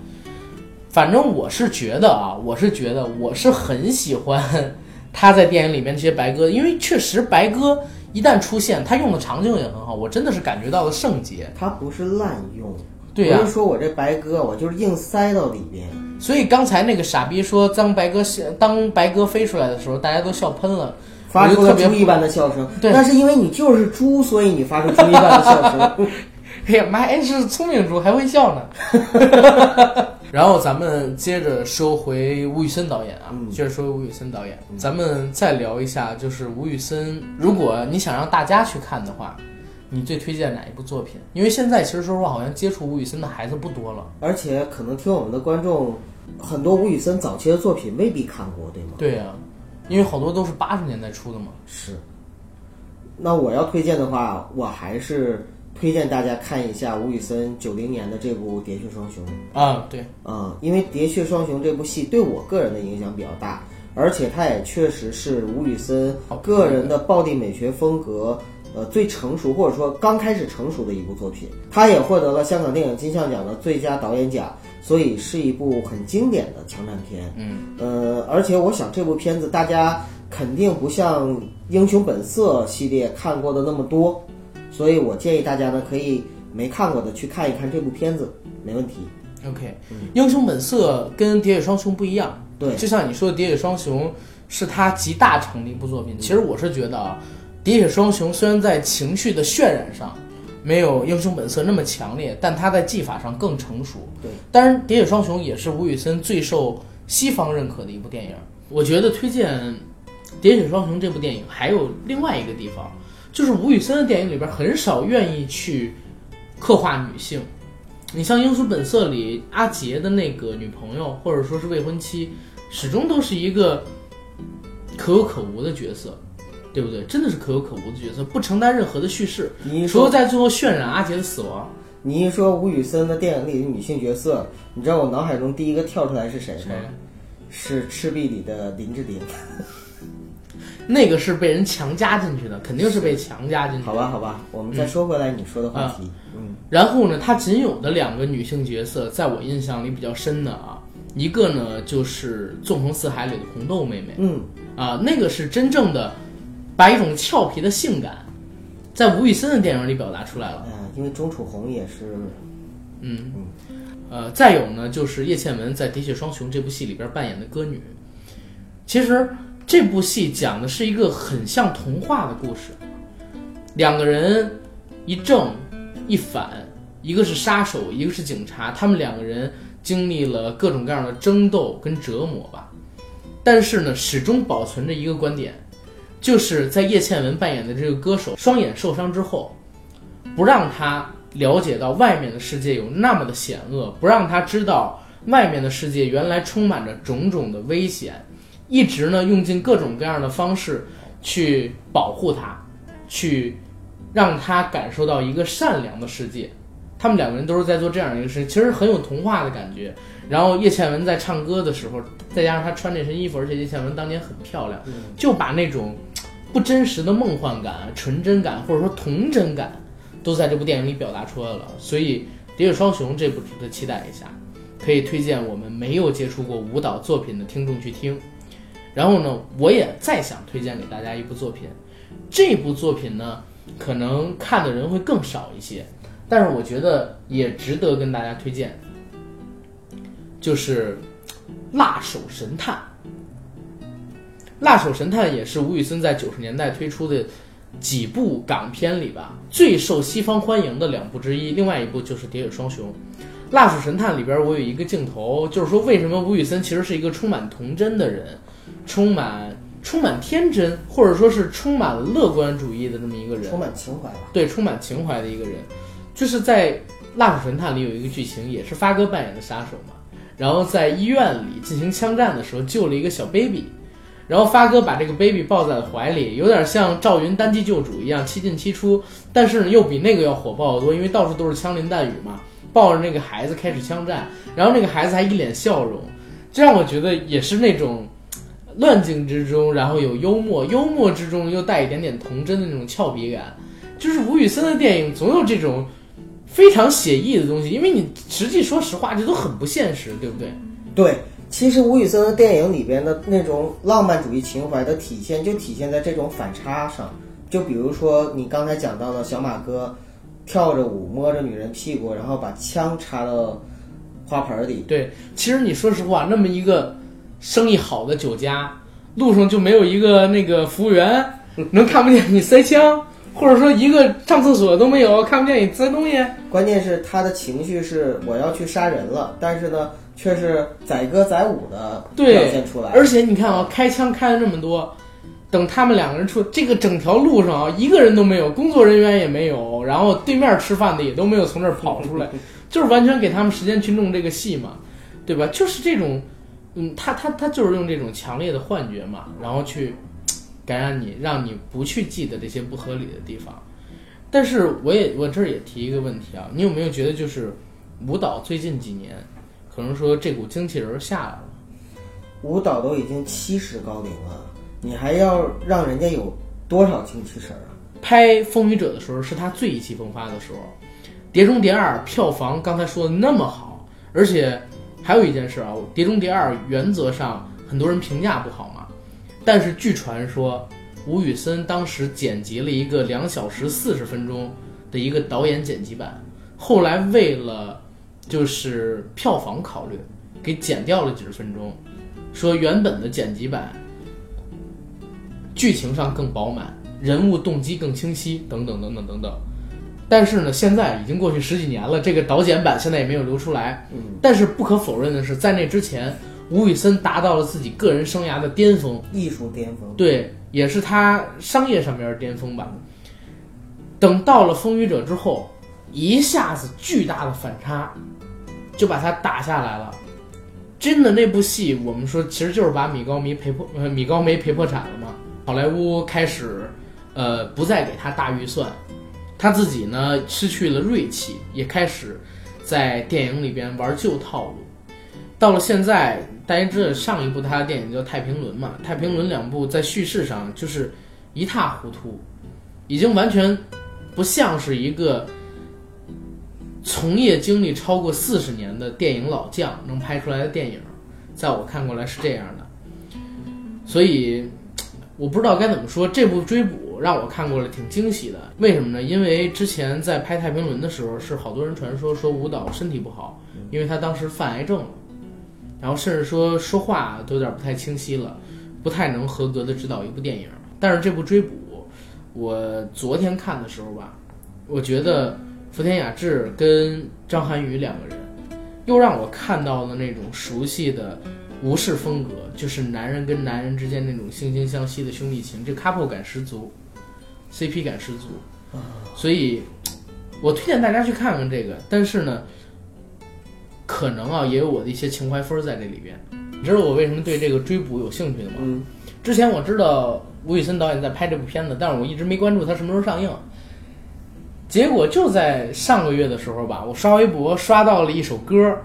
反正我是觉得啊，我是觉得我是很喜欢 他在电影里面这些白鸽，因为确实白鸽一旦出现，他用的场景也很好，我真的是感觉到了圣洁。它不是滥用，对呀、不是说我这白鸽我就是硬塞到里边。所以刚才那个傻逼说当白鸽当白鸽飞出来的时候，大家都笑喷了，发出了猪一般的笑声，对那是因为你就是猪，所以你发出猪一般的笑声。哎呀妈，哎是聪明猪还会笑呢。然后咱们接着说回吴宇森导演啊，嗯接着说吴宇森导演，咱们再聊一下，就是吴宇森，如果你想让大家去看的话，你最推荐哪一部作品？因为现在其实说实话，好像接触吴宇森的孩子不多了。而且可能听我们的观众，很多吴宇森早期的作品未必看过，对吗？对呀、因为好多都是八十年代出的嘛。是。那我要推荐的话，我还是推荐大家看一下吴宇森九零年的这部《喋血双雄》。啊，对，啊、因为《喋血双雄》这部戏对我个人的影响比较大，而且它也确实是吴宇森个人的暴力美学风格，呃，最成熟或者说刚开始成熟的一部作品。他也获得了香港电影金像奖的最佳导演奖，所以是一部很经典的枪战片。嗯，呃，而且我想这部片子大家肯定不像《英雄本色》系列看过的那么多，所以我建议大家呢可以没看过的去看一看这部片子，没问题。OK，英雄本色跟《喋血双雄》不一样，对就像你说的，《喋血双雄》是他集大成的一部作品。其实我是觉得啊，《喋血双雄》虽然在情绪的渲染上没有《英雄本色》那么强烈，但他在技法上更成熟。对，当然，《喋血双雄》也是吴宇森最受西方认可的一部电影。我觉得推荐《喋血双雄》这部电影还有另外一个地方，就是吴宇森的电影里边很少愿意去刻画女性。你像《英雄本色》里阿杰的那个女朋友，或者说是未婚妻，始终都是一个可有可无的角色，对不对？真的是可有可无的角色，不承担任何的叙事，你一说除了在最后渲染阿杰的死亡。你一说吴宇森的电影里的女性角色，你知道我脑海中第一个跳出来是谁吗？谁？是《赤壁》里的林志玲。那个是被人强加进去的，肯定是被强加进去的。好吧，好吧，我们再说回来你说的话题。嗯，然后呢，她仅有的两个女性角色，在我印象里比较深的啊，一个呢就是《纵横四海》里的红豆妹妹，嗯，啊，那个是真正的把一种俏皮的性感，在吴宇森的电影里表达出来了。哎呀，因为钟楚红也是，嗯，呃，再有呢，就是叶倩文在《喋血双雄》这部戏里边扮演的歌女。其实这部戏讲的是一个很像童话的故事，两个人一正一反，一个是杀手，一个是警察，他们两个人经历了各种各样的争斗跟折磨吧，但是呢，始终保存着一个观点，就是在叶倩文扮演的这个歌手双眼受伤之后，不让他了解到外面的世界有那么的险恶，不让他知道外面的世界原来充满着种种的危险，一直呢用尽各种各样的方式去保护他，去让他感受到一个善良的世界。他们两个人都是在做这样一个事情，其实很有童话的感觉。然后叶倩文在唱歌的时候，再加上她穿这身衣服，而且叶倩文当年很漂亮，就把那种不真实的梦幻感、纯真感或者说童真感，都在这部电影里表达出来了。所以《喋血双雄》这部值得期待一下，可以推荐我们没有接触过舞蹈作品的听众去听。然后呢，我也再想推荐给大家一部作品，这部作品呢，可能看的人会更少一些，但是我觉得也值得跟大家推荐，就是《辣手神探》。《辣手神探》也是吴宇森在九十年代推出的几部港片里吧最受西方欢迎的两部之一，另外一部就是《喋血双雄》。《辣手神探》里边我有一个镜头，就是说为什么吴宇森其实是一个充满童真的人，充满充满天真，或者说是充满乐观主义的这么一个人充，满情怀吧。对，充满情怀的一个人。就是在《辣手神探》里有一个剧情，也是发哥扮演的杀手嘛，然后在医院里进行枪战的时候救了一个小 baby，然后发哥把这个 baby 抱在怀里，有点像赵云单骑救主一样七进七出，但是呢又比那个要火爆得多，因为到处都是枪林弹雨嘛。抱着那个孩子开始枪战，然后那个孩子还一脸笑容，这让我觉得也是那种乱境之中，然后有幽默，幽默之中又带一点点童真的那种俏皮感。就是吴宇森的电影总有这种非常写意的东西，因为你实际说实话，这都很不现实，对不对？对，其实吴宇森的电影里边的那种浪漫主义情怀的体现，就体现在这种反差上。就比如说你刚才讲到的小马哥。跳着舞摸着女人屁股，然后把枪插到花盆里。对，其实你说实话，那么一个生意好的酒家，路上就没有一个那个服务员能看不见你塞枪，或者说一个上厕所都没有看不见你塞东西。关键是他的情绪是我要去杀人了，但是呢，却是载歌载舞的表现出来。而且你看啊，开枪开了这么多。等他们两个人出这个整条路上啊，一个人都没有，工作人员也没有，然后对面吃饭的也都没有从这儿跑出来，就是完全给他们时间去弄这个戏嘛，对吧？就是这种，嗯，他他他就是用这种强烈的幻觉嘛，然后去感染你，让你不去记得这些不合理的地方。但是我也我这儿也提一个问题啊，你有没有觉得就是舞蹈最近几年可能说这股精气神下来了？舞蹈都已经七十高龄了。你还要让人家有多少精气神儿啊？拍《风雨者》的时候是他最意气风发的时候，《碟中谍二》票房刚才说的那么好，而且还有一件事啊，《碟中谍二》原则上很多人评价不好嘛，但是据传说吴宇森当时剪辑了一个两小时四十分钟的一个导演剪辑版，后来为了就是票房考虑，给剪掉了几十分钟，说原本的剪辑版。剧情上更饱满，人物动机更清晰，等等等等等等。但是呢，现在已经过去十几年了，这个导剪版现在也没有流出来。嗯，但是不可否认的是，在那之前，吴宇森达到了自己个人生涯的巅峰，艺术巅峰。对，也是他商业上面的巅峰吧。等到了《风雨者》之后，一下子巨大的反差，就把他打下来了。真的，那部戏我们说，其实就是把米高梅赔破，米高梅赔破产了嘛。好莱坞开始，呃，不再给他大预算，他自己呢失去了锐气，也开始在电影里边玩旧套路。到了现在，大家知道上一部他的电影叫《太平轮》嘛，《太平轮》两部在叙事上就是一塌糊涂，已经完全不像是一个从业经历超过四十年的电影老将能拍出来的电影，在我看过来是这样的，所以。我不知道该怎么说，这部追捕让我看过了挺惊喜的。为什么呢？因为之前在拍《太平轮》的时候，是好多人传说说舞蹈身体不好，因为他当时犯癌症了，然后甚至说说话都有点不太清晰了，不太能合格的指导一部电影。但是这部追捕，我昨天看的时候吧，我觉得福田雅治跟张涵予两个人，又让我看到了那种熟悉的。吴氏风格就是男人跟男人之间那种惺惺相惜的兄弟情，这 couple 感十足，CP 感十足，所以，我推荐大家去看看这个。但是呢，可能啊也有我的一些情怀分在这里边。你知道我为什么对这个追捕有兴趣的吗？嗯，之前我知道吴宇森导演在拍这部片子，但是我一直没关注他什么时候上映。结果就在上个月的时候吧，我刷微博刷到了一首歌。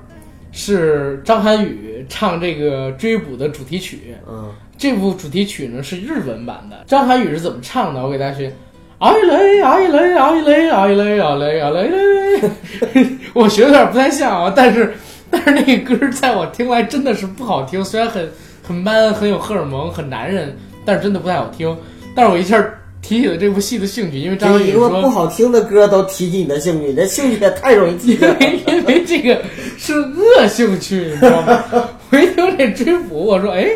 是张涵予唱这个追捕的主题曲，嗯，这部主题曲呢是日文版的。张涵予是怎么唱的？我给大家学：啊一雷啊一雷啊一雷啊一雷啊雷啊雷雷。我学的有点不太像啊，但是但是那个歌在我听来真的是不好听，虽然很很 man，很有荷尔蒙，很男人，但是真的不太好听。但是我一下。提起了这部戏的兴趣，因为张涵予说不好听的歌都提起你的兴趣，你的兴趣也太容易提了。因为这个是恶兴趣，你知道吗？我一听这追捕，我说哎，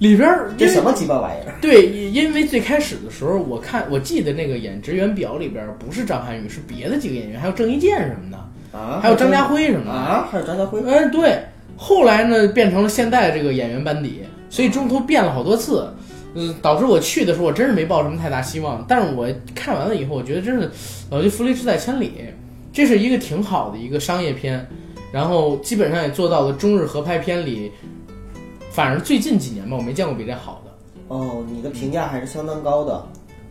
里边这什么鸡巴玩意儿？对，因为最开始的时候，我看我记得那个演职员表里边不是张涵予，是别的几个演员，还有郑伊健什么的啊，还有张家辉什么的啊，还有张家辉。嗯，对。后来呢，变成了现在这个演员班底，所以中途变了好多次。嗯，导致我去的时候，我真是没抱什么太大希望。但是我看完了以后，我觉得真是老骥伏枥，志在千里。这是一个挺好的一个商业片，然后基本上也做到了中日合拍片里，反正最近几年吧，我没见过比这好的。哦，你的评价还是相当高的。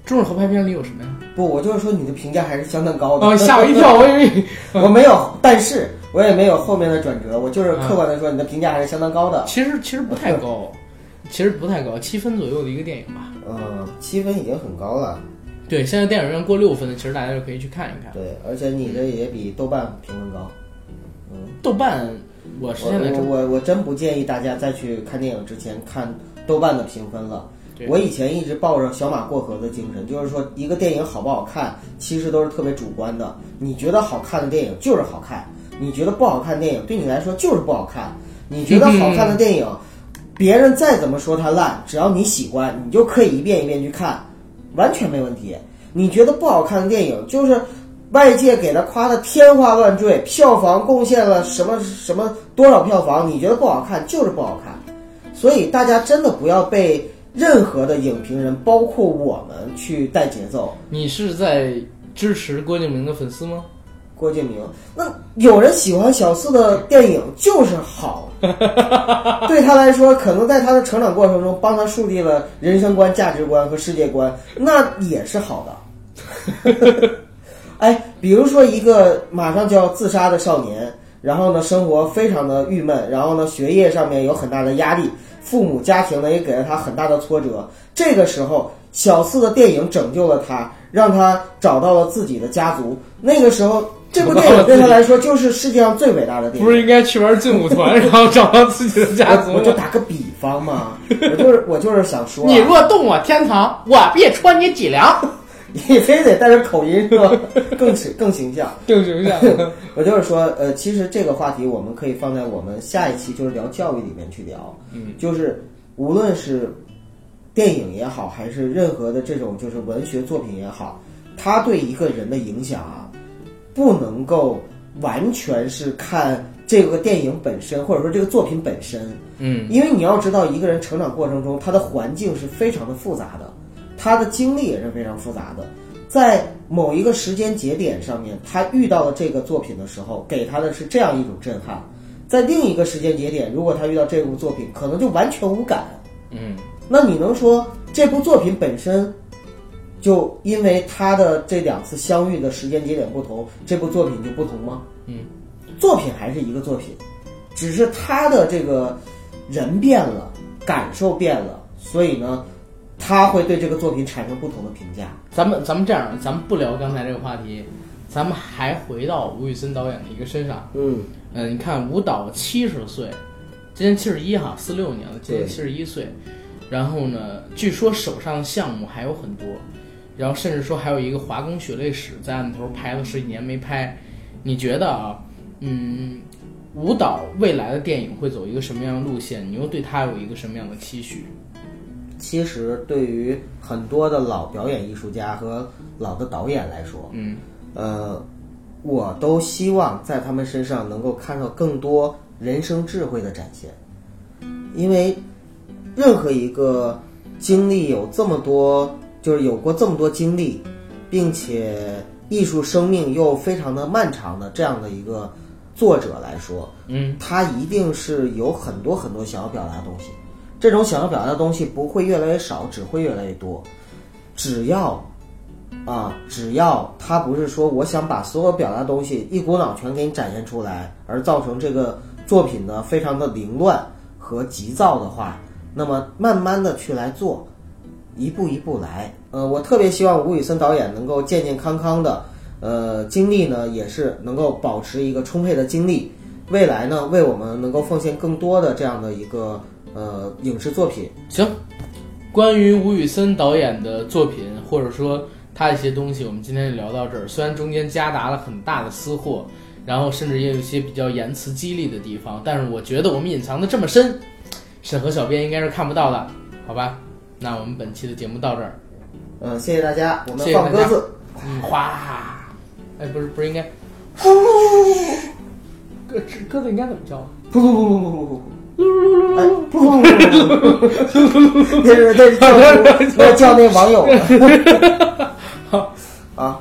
中日合拍片里有什么呀？不，我就是说你的评价还是相当高的。哦，吓我一跳，我以为 我没有，但是我也没有后面的转折，我就是客观的说，你的评价还是相当高的。其实其实不太高，其实不太高，七分左右的一个电影吧。嗯，七分已经很高了。对，现在电影院过六分的，其实大家就可以去看一看。对，而且你的也比豆瓣评分高。嗯，豆瓣，我是现在我我我真不建议大家再去看电影之前看豆瓣的评分了。我以前一直抱着小马过河的精神，就是说一个电影好不好看，其实都是特别主观的。你觉得好看的电影就是好看，你觉得不好看的电影对你来说就是不好看。你觉得好看的电影，别人再怎么说它烂，只要你喜欢，你就可以一遍一遍去看，完全没问题。你觉得不好看的电影，就是外界给他夸的天花乱坠，票房贡献了什么什么多少票房，你觉得不好看就是不好看。所以大家真的不要被任何的影评人，包括我们去带节奏。你是在支持郭敬明的粉丝吗？郭敬明，那有人喜欢小四的电影就是好，对他来说，可能在他的成长过程中帮他树立了人生观、价值观和世界观，那也是好的。哎，比如说一个马上就要自杀的少年，然后呢，生活非常的郁闷，然后呢，学业上面有很大的压力，父母家庭呢也给了他很大的挫折。这个时候，小四的电影拯救了他，让他找到了自己的家族。那个时候，这部电影对他来说就是世界上最伟大的电影。不是应该去玩劲舞团，然后找到自己的家族我就？打个比方嘛，我就是我就是想说啊、你若动我天堂，我必戳你脊梁。你非得带着口音是吧更形更形象。更形象。我就是说，呃，其实这个话题我们可以放在我们下一期就是聊教育里面去聊。嗯，就是无论是电影也好，还是任何的这种就是文学作品也好，它对一个人的影响啊，不能够完全是看这个电影本身，或者说这个作品本身。嗯，因为你要知道，一个人成长过程中，他的环境是非常的复杂的，他的经历也是非常复杂的。在某一个时间节点上面，他遇到了这个作品的时候，给他的是这样一种震撼；在另一个时间节点，如果他遇到这部作品，可能就完全无感。嗯，那你能说这部作品本身就因为他的这两次相遇的时间节点不同，这部作品就不同吗？嗯，作品还是一个作品，只是他的这个人变了，感受变了，所以呢，他会对这个作品产生不同的评价。咱们咱们这样，咱们不聊刚才这个话题，咱们还回到吴宇森导演的一个身上。嗯，嗯，你看吴导七十岁，今年七十一哈，四六年了，今年七十一岁。然后呢，据说手上的项目还有很多，然后甚至说还有一个《华工血泪史》在案头拍了十几年没拍。你觉得啊，嗯，吴导未来的电影会走一个什么样的路线？你又对他有一个什么样的期许？其实对于很多的老表演艺术家和老的导演来说，嗯。呃，我都希望在他们身上能够看到更多人生智慧的展现，因为任何一个经历有这么多，就是有过这么多经历，并且艺术生命又非常的漫长的这样的一个作者来说，嗯。他一定是有很多很多想要表达的东西，这种想要表达的东西不会越来越少，只会越来越多。只要啊，只要他不是说我想把所有表达的东西一股脑全给你展现出来，而造成这个作品呢非常的凌乱和急躁的话，那么慢慢的去来做，一步一步来。呃，我特别希望吴宇森导演能够健健康康的，呃，精力呢也是能够保持一个充沛的精力，未来呢为我们能够奉献更多的这样的一个呃影视作品。行，关于吴宇森导演的作品，或者说他的一些东西，我们今天就聊到这儿。虽然中间夹杂了很大的私货，然后甚至也有一些比较言辞激励的地方，但是我觉得我们隐藏的这么深，审核小编应该是看不到的，好吧？那我们本期的节目到这儿，嗯、谢谢大家，我们放鸽子。嗯，哗，哎，不是不是应该，鸽鸽子应该怎么叫啊？噗噗噗噗噗噗噗，哎，噗噗噗噗噗，这 是这是叫那叫 那网友。啊。